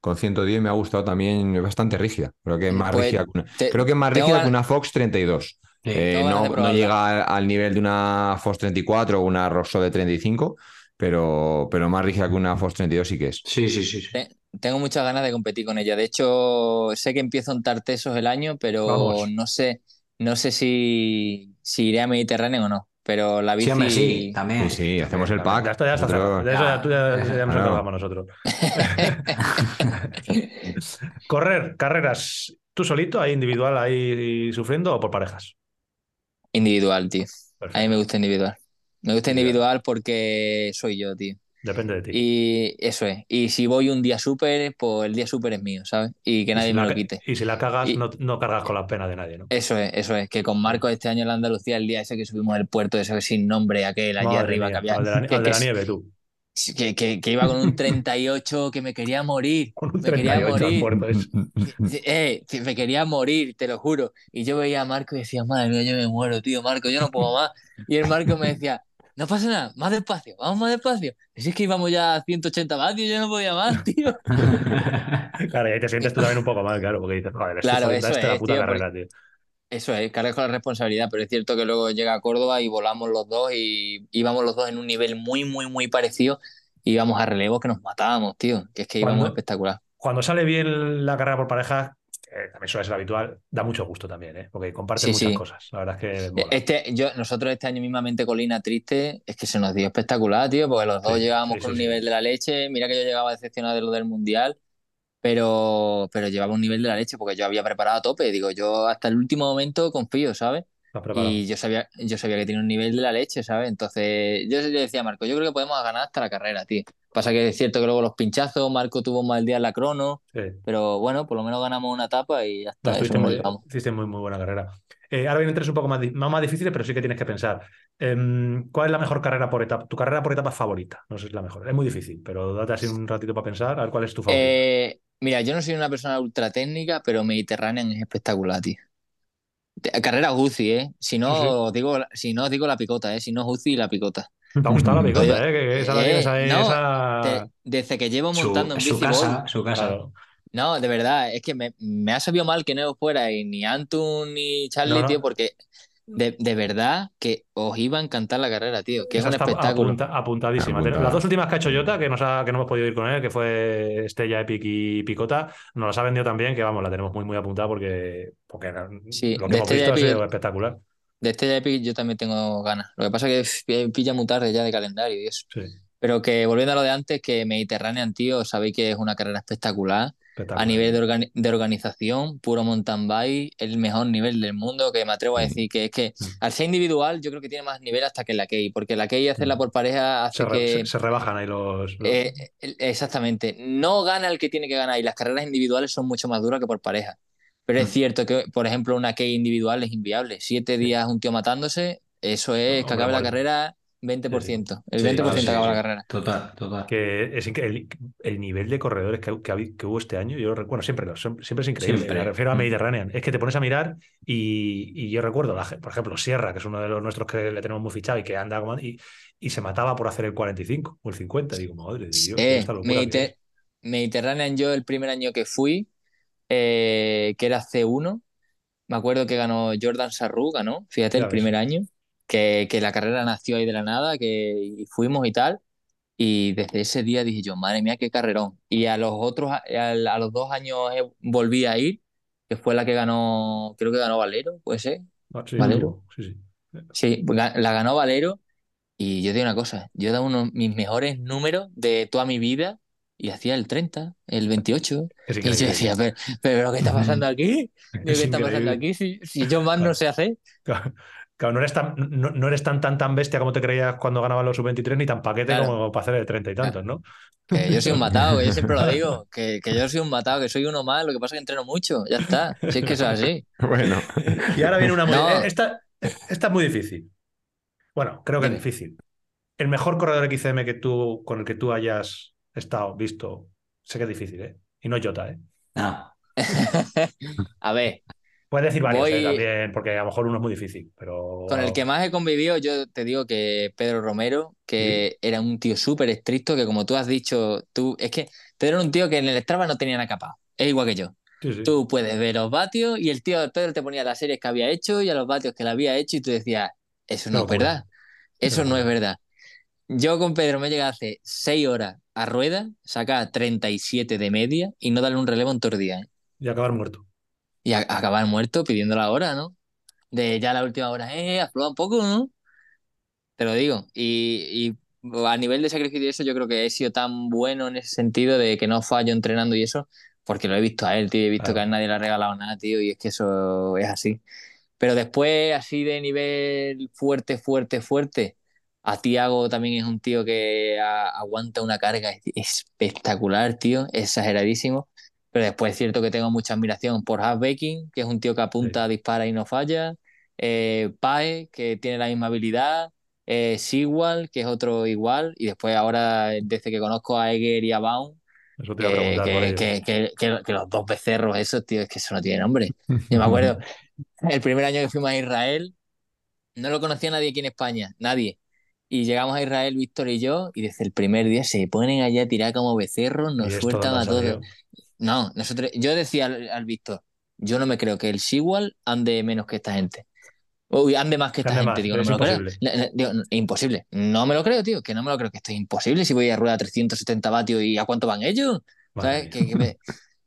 Speaker 3: con 110 me ha gustado también, es bastante rígida. Creo que es más
Speaker 4: Pues,
Speaker 3: rígida que una,
Speaker 4: te-
Speaker 3: creo que es más rígida que una Fox 32.
Speaker 2: Sí.
Speaker 3: Eh, no, llega al, al nivel de una Fox 34 o una Rockshock de 35, pero, pero más rígida que una Fox 32 sí que es.
Speaker 2: Sí, sí, sí. sí.
Speaker 4: Te- Tengo muchas ganas de competir con ella. De hecho, sé que empiezo en Tartesos el año, pero
Speaker 1: Vamos.
Speaker 4: no sé, no sé si, si iré a Mediterráneo o no. Pero la bici.
Speaker 2: Sí, hombre, sí, también.
Speaker 3: Sí, sí, hacemos el pack.
Speaker 1: Ya está, ya está
Speaker 3: Nosotros-.
Speaker 1: De eso ya, tú ya, nos
Speaker 3: claro.
Speaker 1: encargamos nosotros. Correr, carreras, ¿tú solito, ahí individual, ahí sufriendo o por parejas?
Speaker 4: Individual, tío. A mí me gusta individual. Me gusta individual porque soy yo, tío.
Speaker 1: Depende de ti.
Speaker 4: Y eso es. Y si voy un día súper, pues el día súper es mío, ¿sabes? Y que
Speaker 1: Y
Speaker 4: nadie
Speaker 1: si
Speaker 4: me
Speaker 1: la
Speaker 4: lo quite.
Speaker 1: Y si la cagas,
Speaker 4: Y-
Speaker 1: no, no cargas con la pena de nadie, ¿no?
Speaker 4: Eso es, eso es. Que con Marcos este año en la Andalucía, el día ese que subimos el puerto, ese sin nombre, aquel allí
Speaker 1: Madre
Speaker 4: arriba
Speaker 1: mía,
Speaker 4: que había.
Speaker 1: al de la,
Speaker 4: que-
Speaker 1: al de
Speaker 4: que-
Speaker 1: la nieve, tú.
Speaker 4: que, que- que iba con un 38 que me quería morir.
Speaker 1: Con un
Speaker 4: Me quería
Speaker 1: 38 al
Speaker 4: morir. Eh, me quería morir, te lo juro. Y yo veía a Marco y decía, madre mía, yo me muero, tío, Marco, yo no puedo más. Y el Marco me decía, no pasa nada, más despacio, vamos más despacio. Y si es que íbamos ya a 180 vatios, yo no podía más, tío.
Speaker 1: Claro, y ahí te sientes tú también un poco mal, claro, porque dices, joder,
Speaker 4: Claro, eso
Speaker 1: este la
Speaker 4: es,
Speaker 1: puta
Speaker 4: tío,
Speaker 1: carrera, tío.
Speaker 4: Eso es, cargas con la responsabilidad, pero es cierto que luego llega a Córdoba y volamos los dos y íbamos los dos en un nivel muy, muy, muy parecido. Y íbamos a relevo que nos matábamos, tío, que es que íbamos
Speaker 1: Cuando-
Speaker 4: espectacular.
Speaker 1: Cuando sale bien la carrera por parejas, eh, también suele ser habitual, da mucho gusto también, ¿eh? Porque comparten
Speaker 4: Sí,
Speaker 1: muchas
Speaker 4: sí.
Speaker 1: cosas. La verdad es que mola.
Speaker 4: Este, yo, nosotros este año mismamente Colina Triste, es que se nos dio espectacular, tío, porque los dos
Speaker 1: Sí,
Speaker 4: llegábamos con un nivel de la leche. Mira que yo llegaba decepcionado de lo del Mundial, pero, pero llevaba un nivel de la leche porque yo había preparado a tope. Digo, yo hasta el último momento confío, ¿sabes? Y yo sabía, yo sabía que tenía un nivel de la leche, ¿sabes? Entonces, yo le decía a Marco, yo creo que podemos ganar hasta la carrera, tío. Pasa que es cierto que luego los pinchazos, Marco tuvo un mal día en la crono,
Speaker 1: Sí.
Speaker 4: pero bueno, por lo menos ganamos una etapa y ya
Speaker 1: No,
Speaker 4: está, eso
Speaker 1: hiciste,
Speaker 4: nos
Speaker 1: muy, hiciste muy, muy buena carrera. Eh, ahora vienen tres un poco más, no más difíciles, pero sí que tienes que pensar. Em, ¿Cuál es la mejor carrera por etapa? Tu carrera por etapa favorita. No sé si es la mejor. Es muy difícil, pero date así un ratito para pensar. A ver cuál es tu favorita.
Speaker 4: Eh, mira, yo no soy una persona ultra técnica, pero Mediterranean es espectacular, tío. Carrera UCI, ¿eh? Si no,
Speaker 1: Sí,
Speaker 4: digo, si no digo la picota, ¿eh? Si no UCI, la picota.
Speaker 1: ¿Te ha gustado la picota, eh? Que, esa la
Speaker 4: eh,
Speaker 1: tienes ahí,
Speaker 4: no,
Speaker 1: esa-
Speaker 4: De- desde que llevo
Speaker 2: Su,
Speaker 4: montando en
Speaker 2: su
Speaker 4: bici
Speaker 2: casa,
Speaker 4: voy-
Speaker 2: su casa.
Speaker 1: Claro.
Speaker 4: No, de verdad, es que me, me ha sabido mal que no fuera y ni Antun ni Charlie,
Speaker 1: No, no.
Speaker 4: tío, porque de, de verdad que os iba a encantar la carrera, tío, que
Speaker 1: Esa
Speaker 4: es un espectáculo.
Speaker 1: apunta- apuntadísima.
Speaker 3: Apuntada.
Speaker 1: Las dos últimas que ha hecho Jota, que, nos ha- que no hemos podido ir con él, que fue Estella, Epic y Picota, nos las ha vendido también, que vamos, la tenemos muy, muy apuntada porque, porque
Speaker 4: Sí,
Speaker 1: lo que hemos
Speaker 4: Estella
Speaker 1: visto ha
Speaker 4: Epic-
Speaker 1: sido espectacular.
Speaker 4: De este Epic yo también tengo ganas. Lo que pasa es que pilla muy tarde ya de calendario y eso.
Speaker 1: Sí,
Speaker 4: Pero que volviendo a lo de antes, que Mediterranean, tío, sabéis que es una carrera espectacular. A nivel de, organi- de organización, puro mountain bike, el mejor nivel del mundo, que me atrevo a decir que es que
Speaker 1: Mm.
Speaker 4: al ser individual yo creo que tiene más nivel hasta que la Key, porque la Key hacerla por pareja hace
Speaker 1: Se,
Speaker 4: que...
Speaker 1: se- se rebajan ahí los.
Speaker 4: eh, eh, exactamente, no gana el que tiene que ganar y las carreras individuales son mucho más duras que por pareja. Pero es
Speaker 2: Mm.
Speaker 4: cierto que, por ejemplo, una Key individual es inviable. Siete días un tío matándose, eso es que acabe la carrera 20%. El
Speaker 2: Sí,
Speaker 4: 20%
Speaker 2: sí,
Speaker 4: acaba
Speaker 2: sí.
Speaker 4: la carrera.
Speaker 2: Total, total.
Speaker 1: que es increíble. El nivel de corredores que, que, habi- que hubo este año, yo recuerdo, siempre, lo- siempre, siempre es increíble.
Speaker 2: Siempre.
Speaker 1: Me refiero a
Speaker 2: Mm.
Speaker 1: Mediterranean. Es que te pones a mirar y, y yo recuerdo, la por ejemplo, Sierra, que es uno de los nuestros que le tenemos muy fichado y que anda como- y, y se mataba por hacer el 45 o el 50. Digo, madre de Dios,
Speaker 4: Eh,
Speaker 1: esta locura que
Speaker 4: Mediter-. Mediterranean, yo el primer año que fui, eh, que era C1, me acuerdo que ganó Jordan Sarru, ganó, fíjate,
Speaker 1: Ya
Speaker 4: el
Speaker 1: ves.
Speaker 4: primer año, que, que la carrera nació ahí de la nada, que y fuimos y tal, y desde ese día dije yo, madre mía, qué carrerón. Y a los otros, a, a los dos años volví a ir, que fue la que ganó, creo que ganó Valero, puede ser.
Speaker 1: Ah, sí,
Speaker 4: Valero.
Speaker 1: sí, sí.
Speaker 4: Sí, ga- la ganó Valero y yo digo una cosa, yo he dado unos mis mejores números de toda mi vida y hacía el 30, el 28.
Speaker 1: Es
Speaker 4: Y yo decía, pero, pero ¿qué está pasando aquí? ¿Qué está pasando aquí? Si, si yo más no sé hacer.
Speaker 1: Claro, claro, no eres tan, no, no eres tan, tan, tan bestia como te creías cuando ganaban los sub-23, ni tan paquete
Speaker 4: Claro.
Speaker 1: como para hacer el 30 y tantos, ¿no?
Speaker 4: Que yo soy un matado, que yo siempre lo digo, que, que yo soy un matado, que soy uno más, lo que pasa es que entreno mucho, ya está. Si es que eso es así.
Speaker 3: Bueno,
Speaker 1: Y ahora viene una muy...
Speaker 4: No.
Speaker 1: eh, Esta, esta es muy difícil. Bueno, creo que es difícil. El mejor corredor XCM que tú, con el que tú hayas estado, visto, sé que es difícil, ¿eh? Y no es Jota, ¿eh?
Speaker 2: No,
Speaker 4: A ver,
Speaker 1: Puedes decir varios
Speaker 4: Voy-
Speaker 1: ¿eh? también, porque a lo mejor uno es muy difícil, pero...
Speaker 4: con el que más he convivido, yo te digo que Pedro Romero, que era un tío súper estricto, que como tú has dicho, tú, es que Pedro era un tío que en el Strava no tenía nada capaz, es igual que yo.
Speaker 1: Sí, sí.
Speaker 4: Tú puedes ver los vatios y el tío Pedro te ponía las series que había hecho y a los vatios que le había hecho y tú decías, eso no es verdad, eso no es verdad. Yo con Pedro me llegué hace 6 horas a rueda, sacar 37 de media y no darle un relevo en todo el día. ¿eh?
Speaker 1: Y acabar muerto.
Speaker 4: Y a- acabar muerto pidiendo la hora, ¿no? De ya la última hora, eh, afloja un poco, ¿no? Te lo digo. Y, y a nivel de sacrificio y eso, yo creo que he sido tan bueno en ese sentido de que no fallo entrenando y eso, porque lo he visto a él, tío, he visto
Speaker 1: Claro.
Speaker 4: que a nadie le ha regalado nada, tío, y es que eso es así. Pero después, así de nivel fuerte, fuerte, fuerte, a Tiago también es un tío que a- aguanta una carga espectacular, tío, exageradísimo. Pero después es cierto que tengo mucha admiración por Half Baking, que es un tío que apunta, dispara y no falla. Eh, Pae, que tiene la misma habilidad. Eh, Sigual, que es otro igual. Y después ahora, desde que conozco a Eger y a Baum,
Speaker 1: Eso te iba a
Speaker 4: que, que, que- que los dos becerros esos, tío, es que eso no tiene nombre. Yo me acuerdo, el primer año que fuimos a Israel, no lo conocía nadie aquí en España, nadie. Y llegamos a Israel, Víctor y yo, y desde el primer día se ponen allá a tirar como becerros, nos sueltan a todos. No, nosotros, yo decía al, al Víctor, yo no me creo que el Sigual ande menos que esta gente. Uy, ande más que esta
Speaker 1: Ande
Speaker 4: gente,
Speaker 1: más,
Speaker 4: digo, no me lo creo.
Speaker 1: imposible.
Speaker 4: No, no, digo, no, imposible. No me lo creo, tío, que no me lo creo, que esto es imposible si voy a rueda a 370 vatios y a cuánto van ellos. ¿Sabes?
Speaker 1: mía.
Speaker 4: Que, que me-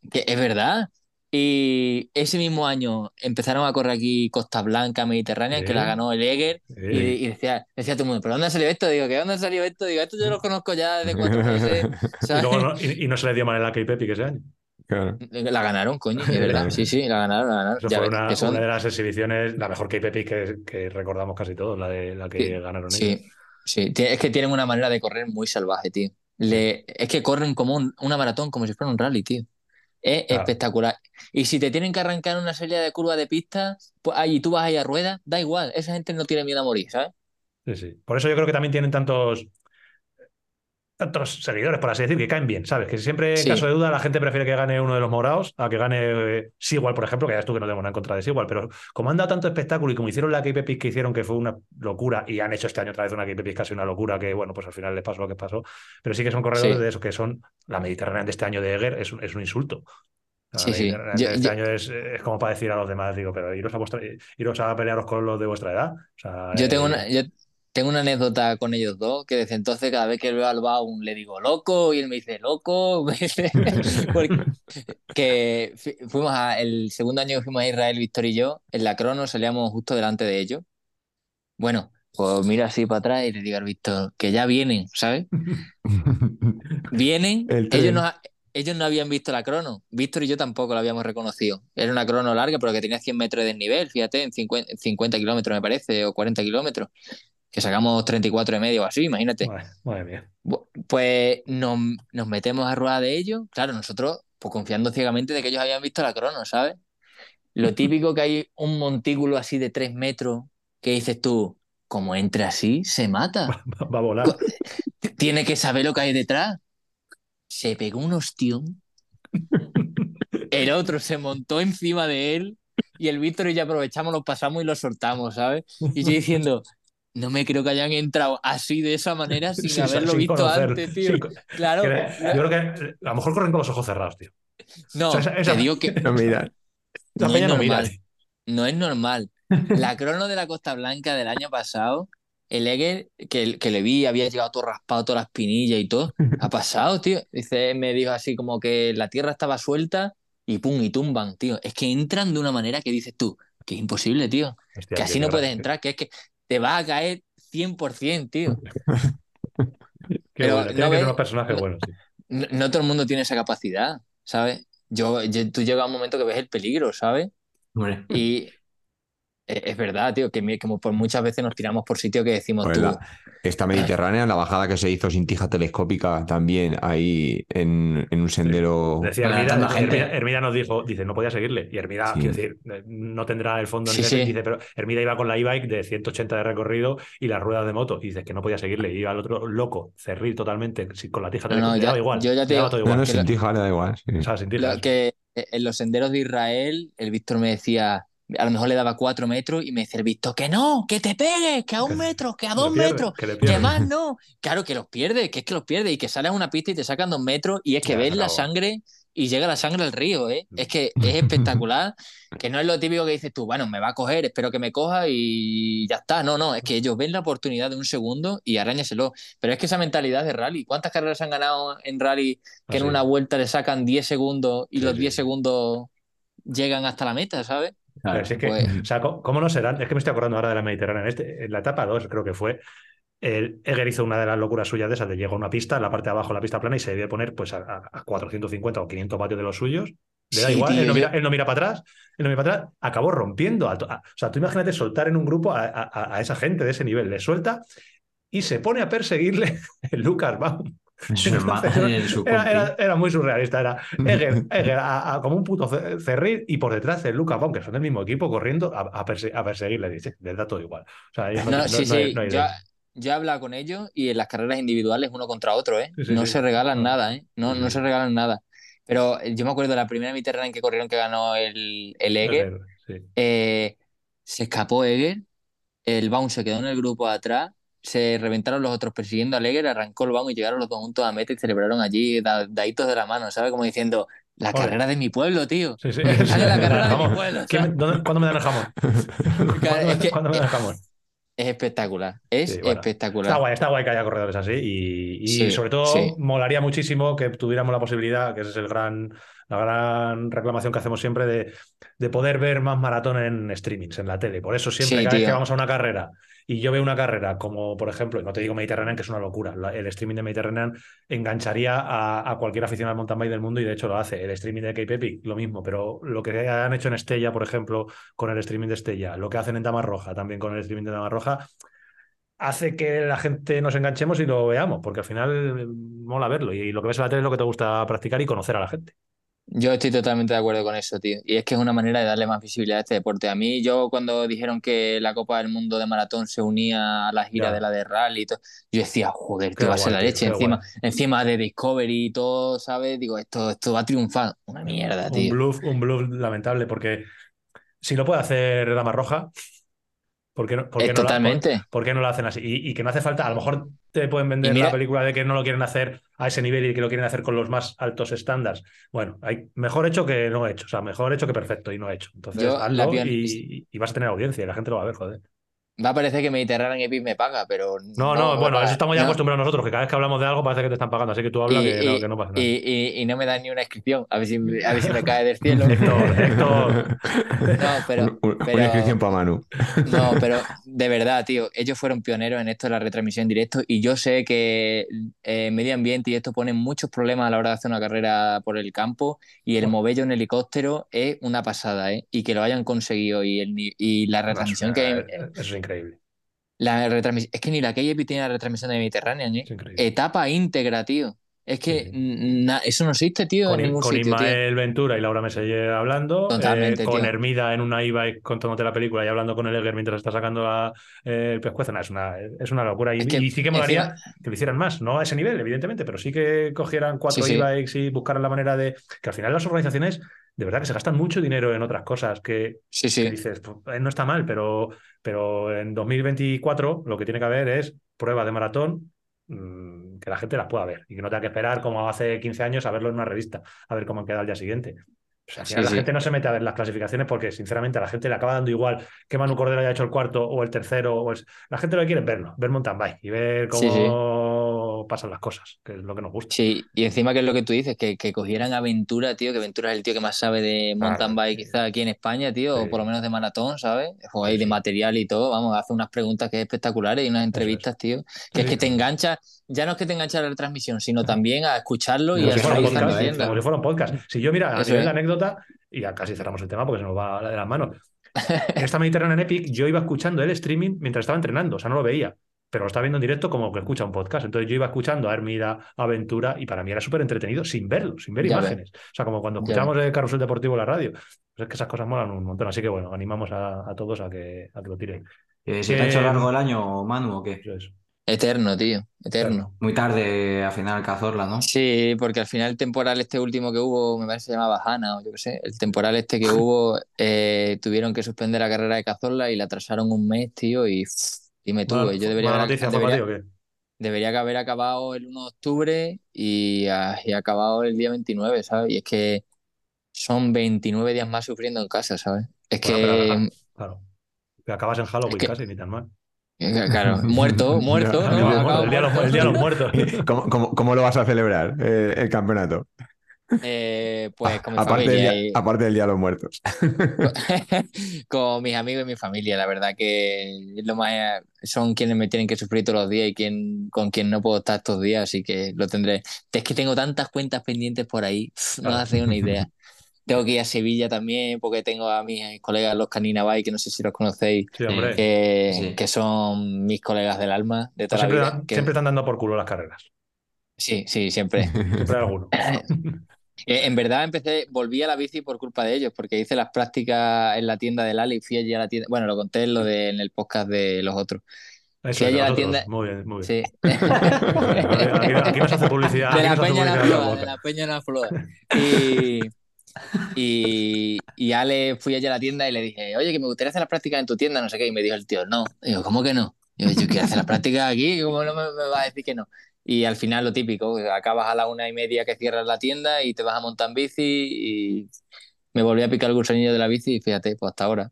Speaker 4: que es verdad. Y ese mismo año empezaron a correr aquí Costa Blanca, Mediterránea,
Speaker 1: Sí.
Speaker 4: que la ganó el Eger. Y,
Speaker 1: Sí.
Speaker 4: y decía, decía todo el mundo, ¿pero dónde ha salido esto? Digo, ¿qué dónde ha salido esto? Digo, esto yo lo conozco ya desde cuatro meses.
Speaker 1: Y, luego no, y, y no se le dio mal en la K-Pepi que ese año.
Speaker 3: Claro.
Speaker 4: La ganaron, coño, es verdad. Sí, sí, la ganaron, la ganaron.
Speaker 1: Eso
Speaker 4: Ya
Speaker 1: fue
Speaker 4: ves,
Speaker 1: una,
Speaker 4: que son-
Speaker 1: una de las exhibiciones, la mejor K-Pepi que, que recordamos casi todos, la de la que
Speaker 4: Sí,
Speaker 1: ganaron ellos.
Speaker 4: Sí, sí. Es que tienen una manera de correr muy salvaje, tío. Le... Es que corren como un- una maratón, como si fuera un rally, tío. Es
Speaker 1: Claro.
Speaker 4: espectacular. Y si te tienen que arrancar una serie de curvas de pista, pues ahí tú vas ahí a rueda, da igual. Esa gente no tiene miedo a morir, ¿sabes?
Speaker 1: Sí, sí. Por eso yo creo que también tienen tantos, tantos seguidores, por así decir, que caen bien, ¿sabes? Que siempre, en
Speaker 4: Sí.
Speaker 1: caso de duda, la gente prefiere que gane uno de los morados a que gane eh, Sigual, por ejemplo, que ya es tú que no tengo nada en contra de Sigual, pero como han dado tanto espectáculo y como hicieron la K-Pepis que hicieron, que fue una locura, y han hecho este año otra vez una K-Pepis casi una locura, que bueno, pues al final les pasó lo que pasó, pero sí que son corredores
Speaker 4: Sí.
Speaker 1: de esos que son la Mediterránea de este año de Eger, es es un insulto. La
Speaker 4: Sí, sí. Yo-
Speaker 1: este
Speaker 4: yo-
Speaker 1: año es, es como para decir a los demás, digo, pero iros a, vuestra, iros a pelearos con los de vuestra edad. O sea,
Speaker 4: Yo tengo
Speaker 1: eh,
Speaker 4: una, yo tengo una anécdota con ellos dos, que desde entonces cada vez que veo al Baum le digo loco y él me dice loco. que fu- fuimos a, el segundo año que fuimos a Israel, Víctor y yo, en la crono salíamos justo delante de ellos Bueno, pues mira así para atrás y le digo al Víctor que ya vienen, ¿sabes? Vienen, ellos no, ellos no habían visto la crono. Víctor y yo tampoco la habíamos reconocido. Era una crono larga, pero que tenía 100 metros de desnivel, fíjate, en 50, 50 kilómetros me parece, o 40 kilómetros. Que sacamos 34 y medio o así, imagínate.
Speaker 1: Madre, madre mía.
Speaker 4: Pues nos, nos metemos a rueda de ellos. Claro, nosotros, pues confiando ciegamente de que ellos habían visto la crono, ¿sabes? Lo típico que hay un montículo así de 3 metros que dices tú, como entre así, se mata.
Speaker 1: Va va a volar.
Speaker 4: Tiene que saber lo que hay detrás. Se pegó un ostión. El otro se montó encima de él y el Víctor y yo aprovechamos, lo pasamos y lo soltamos, ¿sabes? Y yo diciendo, no me creo que hayan entrado así de esa manera sin haberlo
Speaker 1: sin
Speaker 4: visto
Speaker 1: conocer,
Speaker 4: antes, tío.
Speaker 1: sin
Speaker 4: Claro,
Speaker 1: Que Yo creo que eh, a lo mejor corren con los ojos cerrados, tío.
Speaker 4: no,
Speaker 1: o sea, esa- esa-
Speaker 4: te digo que
Speaker 3: No
Speaker 4: no es
Speaker 1: mira.
Speaker 4: normal. No es normal. La crono de la Costa Blanca del año pasado, el Eger, que, que le vi, había llegado todo raspado, todas las pinillas y todo. Ha pasado, tío. Dice, me dijo así como que la tierra estaba suelta y pum, y tumban, tío. Es que entran de una manera que dices tú, que es imposible, tío.
Speaker 1: Hostia,
Speaker 4: Que así no puedes entrar, que es que te vas a caer 100%, tío.
Speaker 1: Qué
Speaker 4: Pero
Speaker 1: bueno.
Speaker 4: no
Speaker 1: Tienen que
Speaker 4: ves-
Speaker 1: unos personajes
Speaker 4: no-
Speaker 1: buenos, sí.
Speaker 4: No, no todo el mundo tiene esa capacidad, ¿sabes? Yo, yo- tú llegas a un momento que ves el peligro, ¿sabes?
Speaker 2: Hombre,
Speaker 4: Y es, es verdad, tío, que, como por muchas veces nos tiramos por sitios que decimos
Speaker 3: Pues
Speaker 4: tú.
Speaker 3: la- esta mediterránea, la bajada que se hizo sin tija telescópica también ahí en, en un sendero.
Speaker 1: Decía Hermida. Hermida, Hermida nos dijo, dice, no podía seguirle. Y Hermida,
Speaker 3: Sí.
Speaker 1: quiero decir, eh, no tendrá el fondo en
Speaker 4: Sí,
Speaker 1: ese,
Speaker 4: sí.
Speaker 1: dice, pero Hermida iba con la e-bike de 180 de recorrido y las ruedas de moto. Y dice que no podía seguirle. Y iba el otro loco, cerril totalmente, con la tija
Speaker 4: No, no,
Speaker 1: telescópica. Le
Speaker 4: ya-
Speaker 1: daba igual.
Speaker 4: yo ya te digo-
Speaker 1: todo
Speaker 3: No,
Speaker 1: igual.
Speaker 3: no,
Speaker 4: que
Speaker 3: sin tija le da igual. sí.
Speaker 1: O sea, sin
Speaker 4: Lo que eh, en los senderos de Israel, el Víctor me decía, a lo mejor le daba cuatro metros y me decía el Víctor, que no, que te pegues, que a un metro, que a dos
Speaker 1: pierde,
Speaker 4: metros,
Speaker 1: Que
Speaker 4: más no. Claro que los pierde, que es que los pierde y que sales a una pista y te sacan dos metros y es que
Speaker 1: Ya,
Speaker 4: ves la sangre y llega la sangre al río, ¿eh? Es que es espectacular, que no es lo típico que dices tú, bueno, me va a coger, espero que me coja y ya está. No, no, es que ellos ven la oportunidad de un segundo y arañaselo. Pero es que esa mentalidad de rally, ¿cuántas carreras han ganado en rally que en una vuelta le sacan 10 segundos y
Speaker 1: Sí,
Speaker 4: los
Speaker 1: sí,
Speaker 4: 10
Speaker 1: sí.
Speaker 4: segundos llegan hasta la meta, ¿sabes?
Speaker 2: Claro.
Speaker 1: Pero si es que,
Speaker 4: Pues-
Speaker 1: o sea, ¿cómo, cómo no serán? Es que me estoy acordando ahora de la Mediterránea. En, este, en la etapa 2, creo que fue, el Eger hizo una de las locuras suyas de esas de llegó a una pista, en la parte de abajo, la pista plana, y se debía poner pues a, a- a 450 o 500 vatios de los suyos. Le da
Speaker 4: Sí,
Speaker 1: igual,
Speaker 4: tío,
Speaker 1: él, no mira, él no mira para atrás, él no mira para atrás, acabó rompiendo. a a- o sea, tú imagínate soltar en un grupo a, a- a esa gente de ese nivel, le suelta y se pone a perseguirle el Lucas Baum. Entonces,
Speaker 2: su
Speaker 1: Era, era- era muy surrealista, era Eger, Eger a- a- como un puto ce- cerril y por detrás el Lucas Baum, que son del mismo equipo, corriendo a, a perse- a perseguirle. Dice, les da todo igual. O sea, no,
Speaker 4: No,
Speaker 1: no-
Speaker 4: sí,
Speaker 1: no hay-
Speaker 4: sí,
Speaker 1: no hay
Speaker 4: yo, yo he hablado con ellos y en las carreras individuales uno contra otro, ¿eh?
Speaker 1: Sí,
Speaker 4: no
Speaker 1: sí.
Speaker 4: se regalan
Speaker 1: No.
Speaker 4: nada, ¿eh? No, no
Speaker 1: Sí.
Speaker 4: se regalan nada. Pero eh, yo me acuerdo de la primera Mediterránea en que corrieron que ganó el, el Eger,
Speaker 1: Eger, sí.
Speaker 4: eh, se escapó Eger, el Baum se quedó en el grupo de atrás, se reventaron los otros persiguiendo al Eger, arrancó el Baum y llegaron los dos juntos a meta y celebraron allí da- daditos de la mano, ¿sabes? Como diciendo, la carrera de mi pueblo, tío.
Speaker 1: Sí, sí.
Speaker 4: Dale la carrera de mi
Speaker 1: Vamos,
Speaker 4: pueblo,
Speaker 1: ¿quién me-
Speaker 4: ¿sabes?
Speaker 1: dónde- ¿Cuándo me dan el jamón? ¿Cuándo,
Speaker 4: Es que-
Speaker 1: cuándo me dan el jamón?
Speaker 4: Es espectacular, es
Speaker 1: Sí, bueno.
Speaker 4: espectacular.
Speaker 1: Está guay, está guay que haya corredores así y, y
Speaker 4: Sí,
Speaker 1: sobre todo molaría muchísimo que tuviéramos la posibilidad, que ese es el gran, la gran reclamación que hacemos siempre de, de poder ver más maratón en streamings, en la tele. Por eso siempre cada vez que vamos a una carrera y yo veo una carrera como por ejemplo, no te digo Mediterranean, que es una locura, el streaming de Mediterranean engancharía a, cualquier aficionado al mountain bike del mundo y de hecho lo hace. El streaming de Cape Epic, lo mismo, pero lo que han hecho en Estella, por ejemplo, con el streaming de Estella, lo que hacen en Damarroja también con el streaming de Damarroja, hace que la gente nos enganchemos y lo veamos, porque al final eh, mola verlo. Y lo que ves en la tele es lo que te gusta practicar y conocer a la gente.
Speaker 4: Yo estoy totalmente de acuerdo con eso, tío. Y es que es una manera de darle más visibilidad a este deporte. A mí, yo cuando dijeron que la Copa del Mundo de Maratón se unía a la gira
Speaker 1: Ya.
Speaker 4: de la de Rally y todo, yo decía, joder, tío, va a ser la leche. Encima,
Speaker 1: guay.
Speaker 4: encima de Discovery y todo, ¿sabes? Digo, esto, esto va a triunfar. Una mierda,
Speaker 1: Un
Speaker 4: tío.
Speaker 1: bluff, un bluff lamentable, porque si lo puede hacer Dama Roja, ¿por qué no, por qué
Speaker 4: Es
Speaker 1: no la-
Speaker 4: totalmente.
Speaker 1: por- por qué no lo hacen así? Y, y que no hace falta, a lo mejor te pueden vender
Speaker 4: mira-
Speaker 1: la película de que no lo quieren hacer a ese nivel y que lo quieren hacer con los más altos estándares. Bueno, hay mejor hecho que no hecho, o sea, mejor hecho que perfecto y no hecho. Entonces, hazlo y, y vas a tener audiencia y la gente lo va a ver, joder.
Speaker 4: Va a parecer que Mediterráneo Epic me paga, pero.
Speaker 1: No, no, bueno,
Speaker 4: va-
Speaker 1: eso estamos ya
Speaker 4: no.
Speaker 1: acostumbrados nosotros, que cada vez que hablamos de algo parece que te están pagando, así que tú hablas
Speaker 4: Y,
Speaker 1: que, no, que no pasa nada.
Speaker 4: y- y- y no me dan ni una inscripción. A ver si, a ver si me cae del cielo.
Speaker 1: Héctor, Héctor.
Speaker 4: No, pero.
Speaker 3: Un- un-
Speaker 4: pero-
Speaker 3: Una inscripción para Manu.
Speaker 4: No, pero de verdad, tío, ellos fueron pioneros en esto de la retransmisión en directo y yo sé que eh, medio ambiente y esto ponen muchos problemas a la hora de hacer una carrera por el campo y el movello en helicóptero es una pasada, ¿eh? Y que lo hayan conseguido y, el, ni- y la retransmisión que...
Speaker 1: Eh, Eso es increíble.
Speaker 4: La retransmisión, es que ni la KJP tiene la retransmisión de Mediterránea, ¿eh?
Speaker 1: Increíble.
Speaker 4: Etapa íntegra, tío. Es que
Speaker 1: Sí,
Speaker 4: eso no existe, tío,
Speaker 1: con,
Speaker 4: en ningún
Speaker 1: con
Speaker 4: sitio, tío.
Speaker 1: Ismael Ventura y Laura Meseller hablando,
Speaker 4: Totalmente,
Speaker 1: eh, con
Speaker 4: tío.
Speaker 1: Hermida en una e-bike contándote la película y hablando con el Eger mientras está sacando la- eh, el pescuezo. Es, una, es una locura. Y,
Speaker 4: Es que
Speaker 1: y sí que molaría
Speaker 4: encima-
Speaker 1: que lo hicieran más, no a ese nivel, evidentemente, pero sí que cogieran cuatro
Speaker 4: Sí, sí.
Speaker 1: e-bikes y buscaran la manera de. Que al final las organizaciones, de verdad que se gastan mucho dinero en otras cosas que,
Speaker 4: Sí,
Speaker 1: que
Speaker 4: sí.
Speaker 1: dices, pues, eh, no está mal, pero, pero en 2024 lo que tiene que haber es pruebas de maratón mm, que la gente las pueda ver y que no tenga que esperar como hace 15 años a verlo en una revista, a ver cómo queda al día siguiente. O sea, al
Speaker 4: Sí,
Speaker 1: final la gente no se mete a ver las clasificaciones porque, sinceramente, a la gente le acaba dando igual que Manu Cordero haya hecho el cuarto o el tercero. O el- La gente lo que quiere es verlo, ver mountain bike y ver
Speaker 4: Sí,
Speaker 1: pasan las cosas, que es lo que nos gusta.
Speaker 4: Sí, y encima que es lo que tú dices, que, que cogieran Aventura, tío, que Aventura es el tío que más sabe de mountain
Speaker 1: Claro,
Speaker 4: bike
Speaker 1: sí.
Speaker 4: quizá aquí en España, tío,
Speaker 1: Sí.
Speaker 4: o por lo menos de maratón, ¿sabes? Joder, y de material y todo, vamos, hace unas preguntas que es espectaculares y unas entrevistas, tío, que es que te engancha, ya no es que te engancha a la transmisión, sino también a escucharlo y
Speaker 1: Como
Speaker 4: a
Speaker 1: si fuera podcast, ¿eh? como si fuera un podcast. Si yo, mira, a nivel de
Speaker 4: es.
Speaker 1: anécdota, y ya casi cerramos el tema porque se nos va de las manos. En esta Mediterránea en Epic, yo iba escuchando el streaming mientras estaba entrenando, o sea, no lo veía, pero lo estaba viendo en directo como que escucha un podcast. Entonces yo iba escuchando a Hermida, a Aventura, y para mí era súper entretenido sin verlo, sin ver
Speaker 4: Ya
Speaker 1: imágenes. O sea, como cuando
Speaker 4: Ya
Speaker 1: escuchamos el carrusel deportivo en la radio. Pues es que esas cosas molan un montón. Así que bueno, animamos a, a todos a que, a que lo tiren.
Speaker 2: Eh, ¿Se te ha
Speaker 1: Eh,
Speaker 2: hecho largo el año, Manu, o qué?
Speaker 1: Eso es.
Speaker 4: Eterno, tío, eterno.
Speaker 2: Muy tarde al final Cazorla, ¿no?
Speaker 4: Sí, porque al final el temporal este último que hubo, me parece que se llamaba Hanna o yo qué sé, el temporal este que hubo, eh, tuvieron que suspender la carrera de Cazorla y la atrasaron un mes, tío, y pff, dime tú,
Speaker 1: Mala-
Speaker 4: yo debería haber,
Speaker 1: noticia
Speaker 4: debería,
Speaker 1: ti, ¿o qué?
Speaker 4: debería que haber acabado el 1 de octubre y, ah, y acabado el día 29, ¿sabes? Y es que son 29 días más sufriendo en casa, ¿sabes? Es
Speaker 1: Bueno,
Speaker 4: que,
Speaker 1: pero, claro. Que acabas en Halloween
Speaker 4: que-
Speaker 1: casi, ni tan mal.
Speaker 4: eh, claro, muerto, muerto,
Speaker 3: No, el día-
Speaker 1: los, el día de los muertos.
Speaker 3: ¿Cómo, cómo, cómo lo vas a celebrar eh, el campeonato?
Speaker 4: Eh, pues con mi
Speaker 3: aparte, del
Speaker 4: familia
Speaker 3: día,
Speaker 4: y-
Speaker 3: aparte del Día de los Muertos.
Speaker 4: con mis amigos y mi familia, la verdad que lo más son quienes me tienen que sufrir todos los días y quien, con quien no puedo estar estos días, así que lo tendré. Es que tengo tantas cuentas pendientes por ahí, no os hacéis una idea. Tengo que ir a Sevilla también porque tengo a mis colegas los Canina Bike, que no sé si los conocéis,
Speaker 1: Sí, hombre.
Speaker 4: que,
Speaker 2: Sí.
Speaker 4: que son mis colegas del alma de
Speaker 1: Pues
Speaker 4: toda
Speaker 1: siempre,
Speaker 4: la vida. que-
Speaker 1: siempre están dando por culo las carreras.
Speaker 4: Sí, sí, siempre.
Speaker 1: Siempre hay alguno.
Speaker 4: Eh, En verdad empecé, volví a la bici por culpa de ellos, porque hice las prácticas en la tienda del Ali, fui allí a la tienda, bueno, lo conté en, lo de, en el podcast de los otros.
Speaker 1: Eso
Speaker 4: Fui allí a la tienda-
Speaker 1: Muy bien, muy bien.
Speaker 4: Sí.
Speaker 1: Aquí, aquí no se hace publicidad.
Speaker 4: de la Peña en Afloa,
Speaker 1: en
Speaker 4: de
Speaker 1: la
Speaker 4: la Peña en Afloa. Y, y, y Ale fui allí a la tienda y le dije, oye, que me gustaría hacer las prácticas en tu tienda, no sé qué, y me dijo el tío, no. Y digo, ¿cómo que no? Y yo, yo quiero hacer las prácticas aquí, ¿cómo no me, me vas a decir que no? Y al final lo típico, acabas a la una y media que cierras la tienda y te vas a montar en bici y me volví a picar el gusanillo de la bici y fíjate, pues hasta ahora.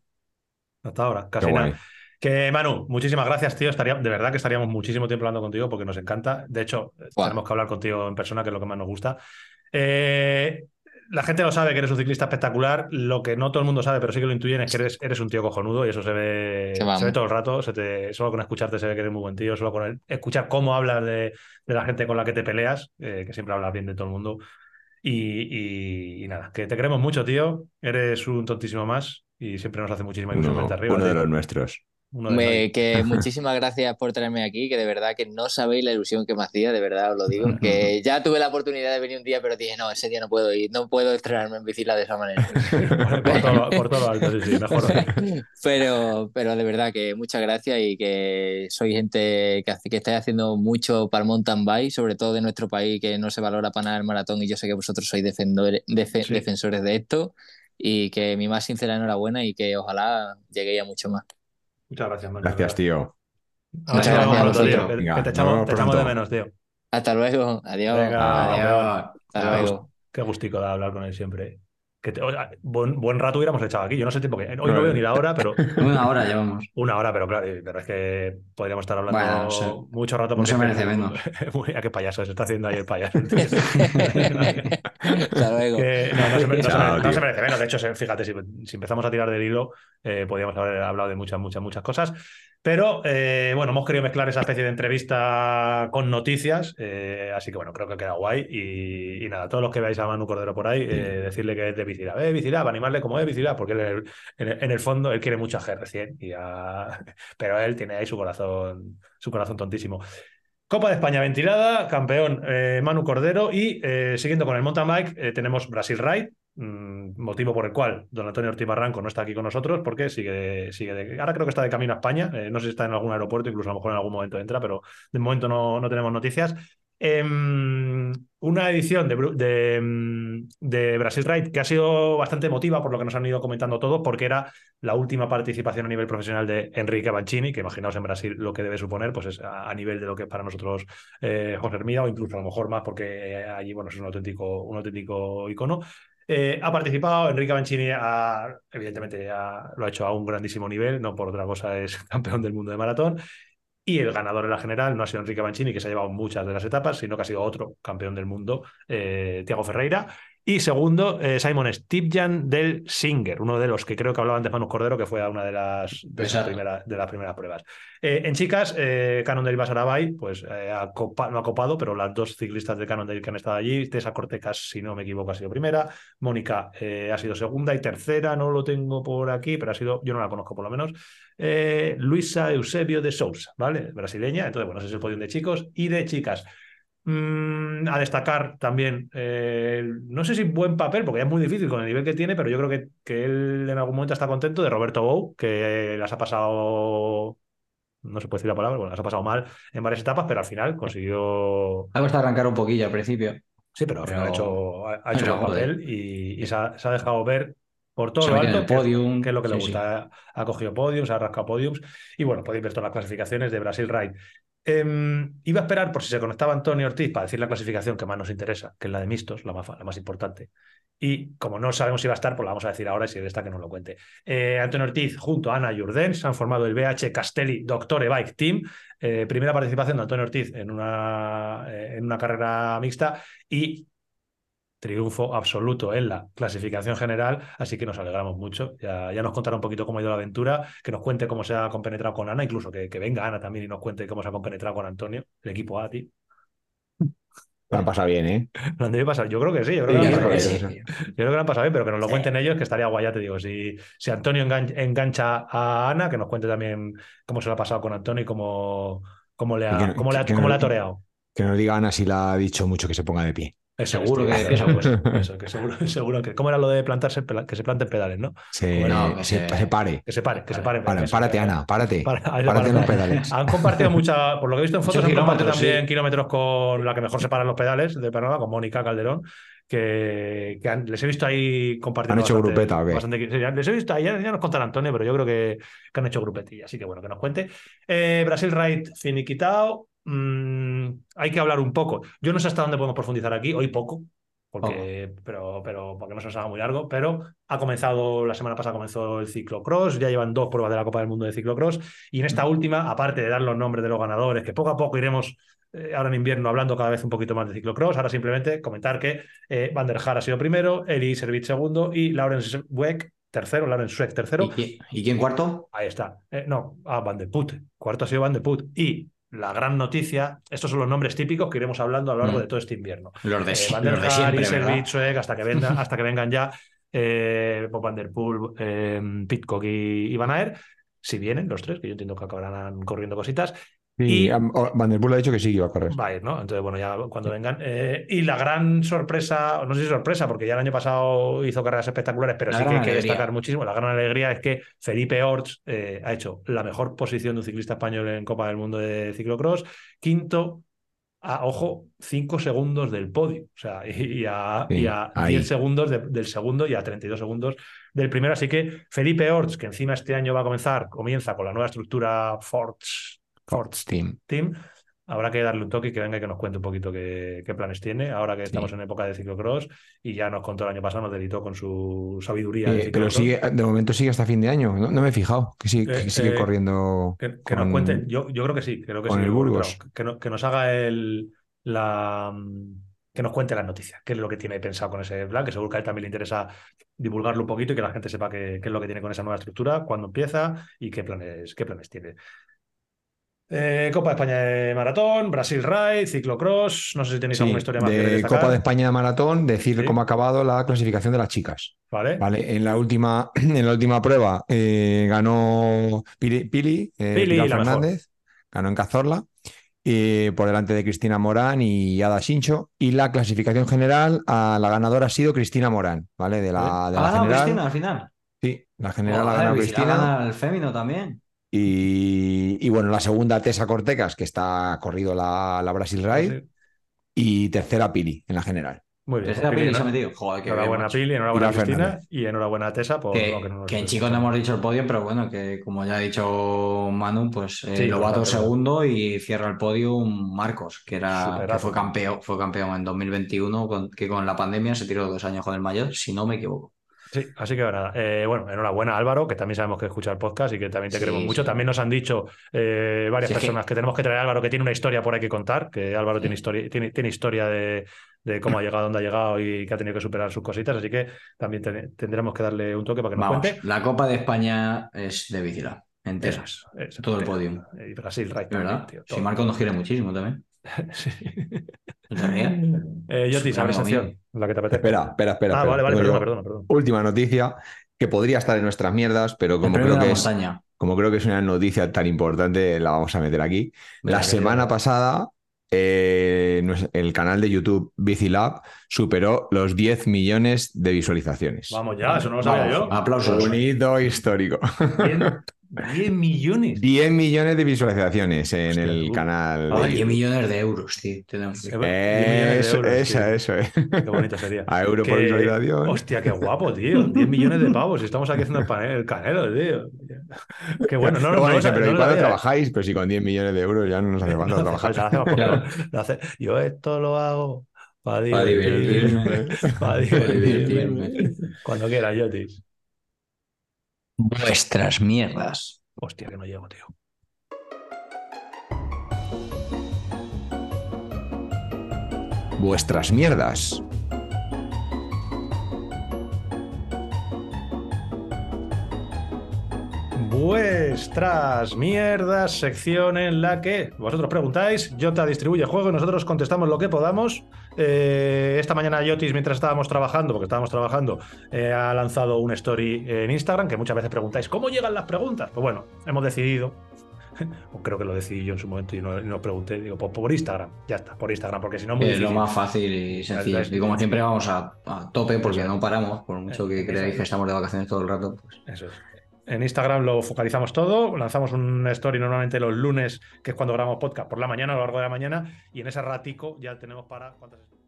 Speaker 1: Hasta ahora,
Speaker 3: Qué
Speaker 1: casi
Speaker 3: guay.
Speaker 1: nada. Que Manu, muchísimas gracias, tío. Estaría, de verdad que estaríamos muchísimo tiempo hablando contigo porque nos encanta. De hecho, tenemos que hablar contigo en persona, que es lo que más nos gusta. Eh, la gente lo sabe que eres un ciclista espectacular. Lo que no todo el mundo sabe, pero sí que lo intuyen, es que eres, eres un tío cojonudo y eso se ve, se todo el rato. Se te, solo con escucharte se ve que eres muy buen tío. Solo con el- escuchar cómo hablas de, de la gente con la que te peleas, eh, que siempre hablas bien de todo el mundo. Y, y- y nada, que te queremos mucho, tío. Eres un tontísimo más y siempre nos hace muchísima ilusión
Speaker 3: Uno,
Speaker 1: arriba.
Speaker 3: uno de los nuestros.
Speaker 1: Uno de
Speaker 4: Me-
Speaker 1: los-
Speaker 4: que muchísimas gracias por traerme aquí, que de verdad que no sabéis la ilusión que me hacía, de verdad os lo digo. Que ya tuve la oportunidad de venir un día, pero dije, no, ese día no puedo ir, no puedo estrenarme en bicicleta de esa manera.
Speaker 1: por, todo, por todo alto, sí, sí, mejor.
Speaker 4: Pero, pero de verdad que muchas gracias y que soy gente que, que estáis haciendo mucho para el mountain bike, sobre todo de nuestro país, que no se valora para nada el maratón y yo sé que vosotros sois defendores- defe-
Speaker 1: Sí.
Speaker 4: defensores de esto y que mi más sincera enhorabuena y que ojalá lleguéis a mucho más.
Speaker 1: Muchas gracias, Manu.
Speaker 3: Gracias, tío.
Speaker 4: Muchas gracias
Speaker 1: tío,
Speaker 3: Venga,
Speaker 1: que te echamos, te echamos de menos, tío.
Speaker 4: Hasta luego, adiós.
Speaker 1: Venga,
Speaker 2: Adiós.
Speaker 1: Qué
Speaker 4: Hasta luego.
Speaker 1: Qué gustico da hablar con él siempre. Que te- buen, buen rato hubiéramos echado aquí. Yo no sé el tiempo que. Hoy no veo ni la hora, pero
Speaker 2: Una hora llevamos.
Speaker 1: una hora, pero claro, pero es que podríamos estar hablando
Speaker 2: Bueno, no sé.
Speaker 1: mucho rato.
Speaker 2: No se merece menos.
Speaker 1: A qué payaso se está haciendo ahí el payaso.
Speaker 4: Hasta luego.
Speaker 1: Que no, no se, no no merece menos. De hecho, fíjate, si, si empezamos a tirar del hilo, eh, podríamos haber hablado de muchas, muchas, muchas cosas. Pero eh, bueno, hemos querido mezclar esa especie de entrevista con noticias. eh, así que bueno, creo que queda guay. Y, y nada, todos los que veáis a Manu Cordero por ahí, eh, decirle que es de Vicilab. Eh, Vicilab, animarle como es Vicilab, porque él, en, el, en el fondo él quiere mucho a GR100. Y a... Pero él tiene ahí su corazón, su corazón tontísimo. Copa de España ventilada, campeón eh, Manu Cordero y eh, siguiendo con el mountain bike eh, tenemos Brasil Ride, mm, motivo por el cual don Antonio Ortiz Barranco no está aquí con nosotros porque sigue, sigue de- ahora creo que está de camino a España, no sé si está en algún aeropuerto, incluso a lo mejor en algún momento entra, pero de momento no, no tenemos noticias. Em, una edición de, mm, de Brasil Ride que ha sido bastante emotiva por lo que nos han ido comentando todos, porque era la última participación a nivel profesional de Enrique Banchini, que imaginaos en Brasil lo que debe suponer, pues es a, nivel de lo que para nosotros eh, José Hermida, o incluso a lo mejor más, porque allí bueno, es un auténtico, un auténtico icono. Eh, ha participado, Enrique Banchini ha- evidentemente ha- lo ha hecho a un grandísimo nivel, no por otra cosa es campeón del mundo de maratón. Y el ganador en la general no ha sido Enrique Banchini, que se ha llevado muchas de las etapas, sino que ha sido otro campeón del mundo, eh, Tiago Ferreira. Y segundo, eh, Simon Stipjan del Singer, uno de los que creo que hablaban de Manu Cordero, que fue a una de las, de las, primeras, de las primeras pruebas. Eh, en chicas, eh, Canon del Basarabay, pues eh, ha copa- no ha copado, pero las dos ciclistas de Canon del que han estado allí, Tessa Cortecas, si no me equivoco, ha sido primera, Mónica eh, ha sido segunda y tercera, no lo tengo por aquí, pero ha sido, yo no la conozco por lo menos, eh, Luisa Eusebio de Sousa, ¿vale? Brasileña, entonces, bueno, ese es el podium de chicos y de chicas. Mm, a destacar también, eh, no sé si buen papel, porque ya es muy difícil con el nivel que tiene, pero yo creo que, que él en algún momento está contento de Roberto Bou, que las ha pasado, no se puede decir la palabra, bueno, las ha pasado mal en varias etapas, pero al final consiguió,
Speaker 2: Ha costado arrancar un poquillo al principio.
Speaker 1: sí, pero al final ha hecho, ha, hecho
Speaker 2: joder.
Speaker 1: papel y, y se, ha, se ha dejado ver por todo
Speaker 2: Se
Speaker 1: lo alto, que-
Speaker 2: podium,
Speaker 1: que es lo que le
Speaker 2: sí.
Speaker 1: gusta. Ha, ha cogido podiums, ha rascado podiums. Y bueno, podéis ver todas las clasificaciones de Brasil Ride. Em, iba a esperar por si se conectaba Antonio Ortiz para decir la clasificación que más nos interesa, que es la de mixtos, la más, la más importante. Y como no sabemos si va a estar, pues la vamos a decir ahora y si está que nos lo cuente. Eh, Antonio Ortiz junto a Ana Jurdens han formado el BH Castelli Doctore Bike Team. Eh, primera participación de Antonio Ortiz en una, eh, en una carrera mixta y triunfo absoluto en la clasificación general, así que nos alegramos mucho. Ya, ya nos contará un poquito cómo ha ido la aventura, que nos cuente cómo se ha compenetrado con Ana, incluso que, que venga Ana también y nos cuente cómo se ha compenetrado con Antonio, el equipo A, tío.
Speaker 3: Lo han pasado bien, ¿eh?
Speaker 1: ¿Lo han debido pasar? Yo creo que sí, yo creo que,
Speaker 3: Sí,
Speaker 1: lo han
Speaker 3: yo
Speaker 1: pasado
Speaker 3: creo
Speaker 1: bien.
Speaker 2: sí.
Speaker 1: Yo creo que lo han pasado bien, pero que nos lo cuenten ellos, que estaría guay, ya te digo. Si, si Antonio engan- engancha a Ana, que nos cuente también cómo se lo ha pasado con Antonio y cómo, cómo le
Speaker 3: Y
Speaker 1: ha,
Speaker 3: no-
Speaker 1: cómo le ha, cómo
Speaker 3: no-
Speaker 1: le ha toreado.
Speaker 3: Que nos diga Ana si la ha dicho mucho que se ponga de pie.
Speaker 1: Eso,
Speaker 2: Seguro
Speaker 1: tío,
Speaker 2: que-
Speaker 1: eso, pues, eso, que seguro, seguro que. ¿Cómo era lo de plantarse, que se planten pedales, no?
Speaker 2: Que
Speaker 3: se,
Speaker 2: se-
Speaker 3: pare.
Speaker 1: Que se pare, que se pare.
Speaker 3: Para-
Speaker 1: eso,
Speaker 3: párate,
Speaker 1: que-
Speaker 3: Ana, párate.
Speaker 1: Para-
Speaker 3: los pedales.
Speaker 1: Han compartido mucha, por lo que he visto en fotos, han compartido
Speaker 2: kilómetros,
Speaker 1: también
Speaker 2: sí.
Speaker 1: kilómetros con la que mejor separan los pedales de Panamá, con Mónica Calderón, que, que han- les he visto ahí compartiendo.
Speaker 3: ¿Han hecho
Speaker 1: bastante-
Speaker 3: grupeta
Speaker 1: bastante- sí, les he visto ahí, ya, ya nos contará Antonio, pero yo creo que, que han hecho grupetilla, así que bueno, que nos cuente. Eh, Brasil Ride finiquitado. Mm, hay que hablar un poco. Yo no sé hasta dónde podemos profundizar aquí, hoy poco. Porque, pero, pero porque no se nos haga muy largo, pero ha comenzado, la semana pasada comenzó el ciclocross, ya llevan dos pruebas de la Copa del Mundo de ciclocross, y en esta última, aparte de dar los nombres de los ganadores, que poco a poco iremos eh, ahora en invierno hablando cada vez un poquito más de ciclocross, ahora simplemente comentar que eh, Van der Haar ha sido primero, Eli Servit segundo y Laurens Weck tercero, Laurens Schweck tercero.
Speaker 2: ¿Y, qui- y quién cuarto?
Speaker 1: Ahí está. Eh, no, ah, Van de Put. Cuarto ha sido Van de Put. Y la gran noticia, estos son los nombres típicos que iremos hablando a lo largo
Speaker 2: Mm.
Speaker 1: de todo este invierno.
Speaker 2: Los de,
Speaker 1: Eh, Van der
Speaker 2: los de siempre,
Speaker 1: hasta que, venga- hasta que vengan ya eh, Bob Van der Poel, eh, Pitcock y, y Van Aert. Si vienen los tres, que yo entiendo que acabarán corriendo cositas.
Speaker 3: Y, Van der Poel ha dicho que sí que iba a correr.
Speaker 1: Va a ir, ¿no? Entonces, bueno, ya cuando vengan. eh, y la gran sorpresa, no sé si sorpresa, porque ya el año pasado hizo carreras espectaculares, pero
Speaker 2: La
Speaker 1: sí que hay que
Speaker 2: alegría.
Speaker 1: destacar muchísimo. La gran alegría es que Felipe Orts eh, ha hecho la mejor posición de un ciclista español en Copa del Mundo de ciclocross, quinto. A, ojo, cinco segundos del podio, o sea, y, y a,
Speaker 3: Sí,
Speaker 1: y a
Speaker 3: ahí.
Speaker 1: 10 segundos de- del segundo y a 32 segundos del primero. Así que Felipe Orts, que encima este año va a comenzar, comienza con la nueva estructura Forts, Forts
Speaker 3: Team.
Speaker 1: Team habrá que darle un toque y que venga y que nos cuente un poquito qué, qué planes tiene, ahora que estamos en época de ciclocross y ya nos contó el año pasado, nos delitó con su sabiduría. de
Speaker 3: Eh, pero sigue, de momento sigue hasta fin de año. No, no me he fijado que sigue, que
Speaker 1: Eh,
Speaker 3: sigue
Speaker 1: eh,
Speaker 3: corriendo.
Speaker 1: Que, que nos cuente, yo, yo creo que sí, creo que
Speaker 3: con
Speaker 1: sí,
Speaker 3: el Burgos.
Speaker 1: que, no- que nos haga el, la, que nos cuente las noticias, qué es lo que tiene pensado con ese plan, que seguro que a él también le interesa divulgarlo un poquito y que la gente sepa qué, qué es lo que tiene con esa nueva estructura, cuándo empieza y qué planes, qué planes tiene. Eh, Copa de España de Maratón, Brasil Ride, Ciclocross, no sé si tenéis
Speaker 3: Sí,
Speaker 1: alguna historia más que
Speaker 3: de
Speaker 1: destacar.
Speaker 3: Copa de España de Maratón, decir
Speaker 1: Sí.
Speaker 3: cómo ha acabado la clasificación de las chicas.
Speaker 1: ¿Vale?
Speaker 3: Vale, en la última, en la última prueba eh, ganó Pili, Pili, eh,
Speaker 1: Pili.
Speaker 3: Fernández, ganó en Cazorla, eh, por delante de Cristina Morán y Ada Sincho. Y la clasificación general, a la ganadora ha sido Cristina Morán, ¿vale? De la, de
Speaker 2: ¿Ha
Speaker 3: la
Speaker 2: ganado
Speaker 3: general.
Speaker 2: Cristina al final?
Speaker 3: Sí, la general la
Speaker 2: si la
Speaker 3: Cristina.
Speaker 2: gana el fémino también.
Speaker 3: Y, y bueno, la segunda Tessa Cortecas, que está corrido la, la Brasil Ride.
Speaker 1: Sí.
Speaker 3: Y tercera Pili en la general.
Speaker 1: Muy bien.
Speaker 2: Tercera
Speaker 1: Pili,
Speaker 2: Pili
Speaker 1: ¿no?
Speaker 2: se ha metido. Joder, qué bien,
Speaker 1: Enhorabuena
Speaker 2: macho.
Speaker 1: Pili, enhorabuena
Speaker 3: Pilar
Speaker 1: Cristina
Speaker 3: Fernández.
Speaker 1: y enhorabuena a Tessa por
Speaker 2: Que,
Speaker 1: lo que no nos
Speaker 2: que en chicos no hemos dicho el podio, pero bueno, que como ya ha dicho Manu, pues eh,
Speaker 1: Sí,
Speaker 2: Lobato
Speaker 1: bastante.
Speaker 2: segundo y cierra el podio Marcos, que era que fue campeón, fue campeón en 2021, con- que con la pandemia se tiró dos años con el mayor, si no me equivoco.
Speaker 1: Sí, así que nada. Eh, bueno, enhorabuena Álvaro, que también sabemos que escucha el podcast y que también te
Speaker 2: Sí,
Speaker 1: queremos mucho.
Speaker 2: sí.
Speaker 1: También nos han dicho eh, varias
Speaker 2: Sí, es que-
Speaker 1: personas que... tenemos que traer a Álvaro, que tiene una historia por ahí que contar, que Álvaro tiene historia, tiene, tiene historia de, de cómo ha llegado, dónde ha llegado y que ha tenido que superar sus cositas. Así que también ten- tendremos que darle un toque para que nos
Speaker 2: Vamos,
Speaker 1: cuente.
Speaker 2: la Copa de España es de Bicilab, entera.
Speaker 1: Eso es, eso,
Speaker 2: todo el podium.
Speaker 1: Y Brasil, right
Speaker 2: verdad.
Speaker 1: también, tío,
Speaker 2: Si
Speaker 1: todo.
Speaker 2: Marcos nos quiere muchísimo también.
Speaker 1: Sí. Eh, Yotis,
Speaker 2: Súper
Speaker 1: abre sección,
Speaker 2: amigo.
Speaker 1: la que te apetece.
Speaker 3: Espera, espera, espera.
Speaker 1: Ah,
Speaker 3: espera.
Speaker 1: vale, vale, perdona,
Speaker 3: yo
Speaker 1: perdona, perdona.
Speaker 3: Última noticia que podría estar en nuestras mierdas, pero como creo que
Speaker 2: la
Speaker 3: es,
Speaker 2: montaña.
Speaker 3: como creo que es una noticia tan importante, la vamos a meter aquí. La semana
Speaker 2: yo-
Speaker 3: pasada, eh, el canal de YouTube Bicilab superó los 10 millones de visualizaciones.
Speaker 1: Vamos ya, eso no lo sabía
Speaker 2: Vamos,
Speaker 1: yo.
Speaker 2: Aplausos.
Speaker 3: Un hito histórico.
Speaker 1: 10 millones.
Speaker 3: 10 millones de visualizaciones en
Speaker 1: Hostia,
Speaker 3: el canal. De
Speaker 2: 10
Speaker 3: YouTube.
Speaker 2: millones de euros, tío. Tenemos.
Speaker 1: Eh, 10 millones de
Speaker 3: Eso,
Speaker 1: euros,
Speaker 3: esa,
Speaker 1: tío.
Speaker 3: eso, eh.
Speaker 1: Qué bonito sería.
Speaker 3: A euro por
Speaker 1: Que-
Speaker 3: visualización.
Speaker 1: Hostia, qué guapo, tío. 10 millones de pavos. Estamos aquí haciendo el, panel, el canelo, tío. Qué bueno. No, no,
Speaker 3: Luego
Speaker 1: no, sabía,
Speaker 3: pero
Speaker 1: no
Speaker 3: ¿y cuándo trabajáis? Pero si con 10 millones de euros ya no nos hace falta
Speaker 1: No hace
Speaker 3: trabajar.
Speaker 2: Claro.
Speaker 1: por- lo hace- Yo esto lo hago para
Speaker 2: Pa'
Speaker 1: divertirme. Para
Speaker 2: divertirme.
Speaker 1: divertirme. Cuando quieras, Yotis.
Speaker 2: Vuestras mierdas.
Speaker 1: Hostia, que no llego, tío.
Speaker 3: Vuestras mierdas.
Speaker 1: Vuestras mierdas, sección en la que vosotros preguntáis, Jota distribuye juego y nosotros contestamos lo que podamos. Eh, esta mañana Yotis, mientras estábamos trabajando, porque estábamos trabajando, eh, ha lanzado un story en Instagram que muchas veces preguntáis, ¿cómo llegan las preguntas? Pues bueno, hemos decidido, o creo que lo decidí yo en su momento y no, no pregunté, digo, pues por Instagram, ya está, por Instagram, porque si no es muy
Speaker 2: Es lo más fácil y sencillo. Y como siempre vamos a, a tope porque no paramos, por mucho que creáis que estamos de vacaciones todo el rato. Pues.
Speaker 1: Eso es. En Instagram lo focalizamos todo, lanzamos un story normalmente los lunes, que es cuando grabamos podcast por la mañana, a lo largo de la mañana, y en ese ratico ya tenemos para... ¿cuántas?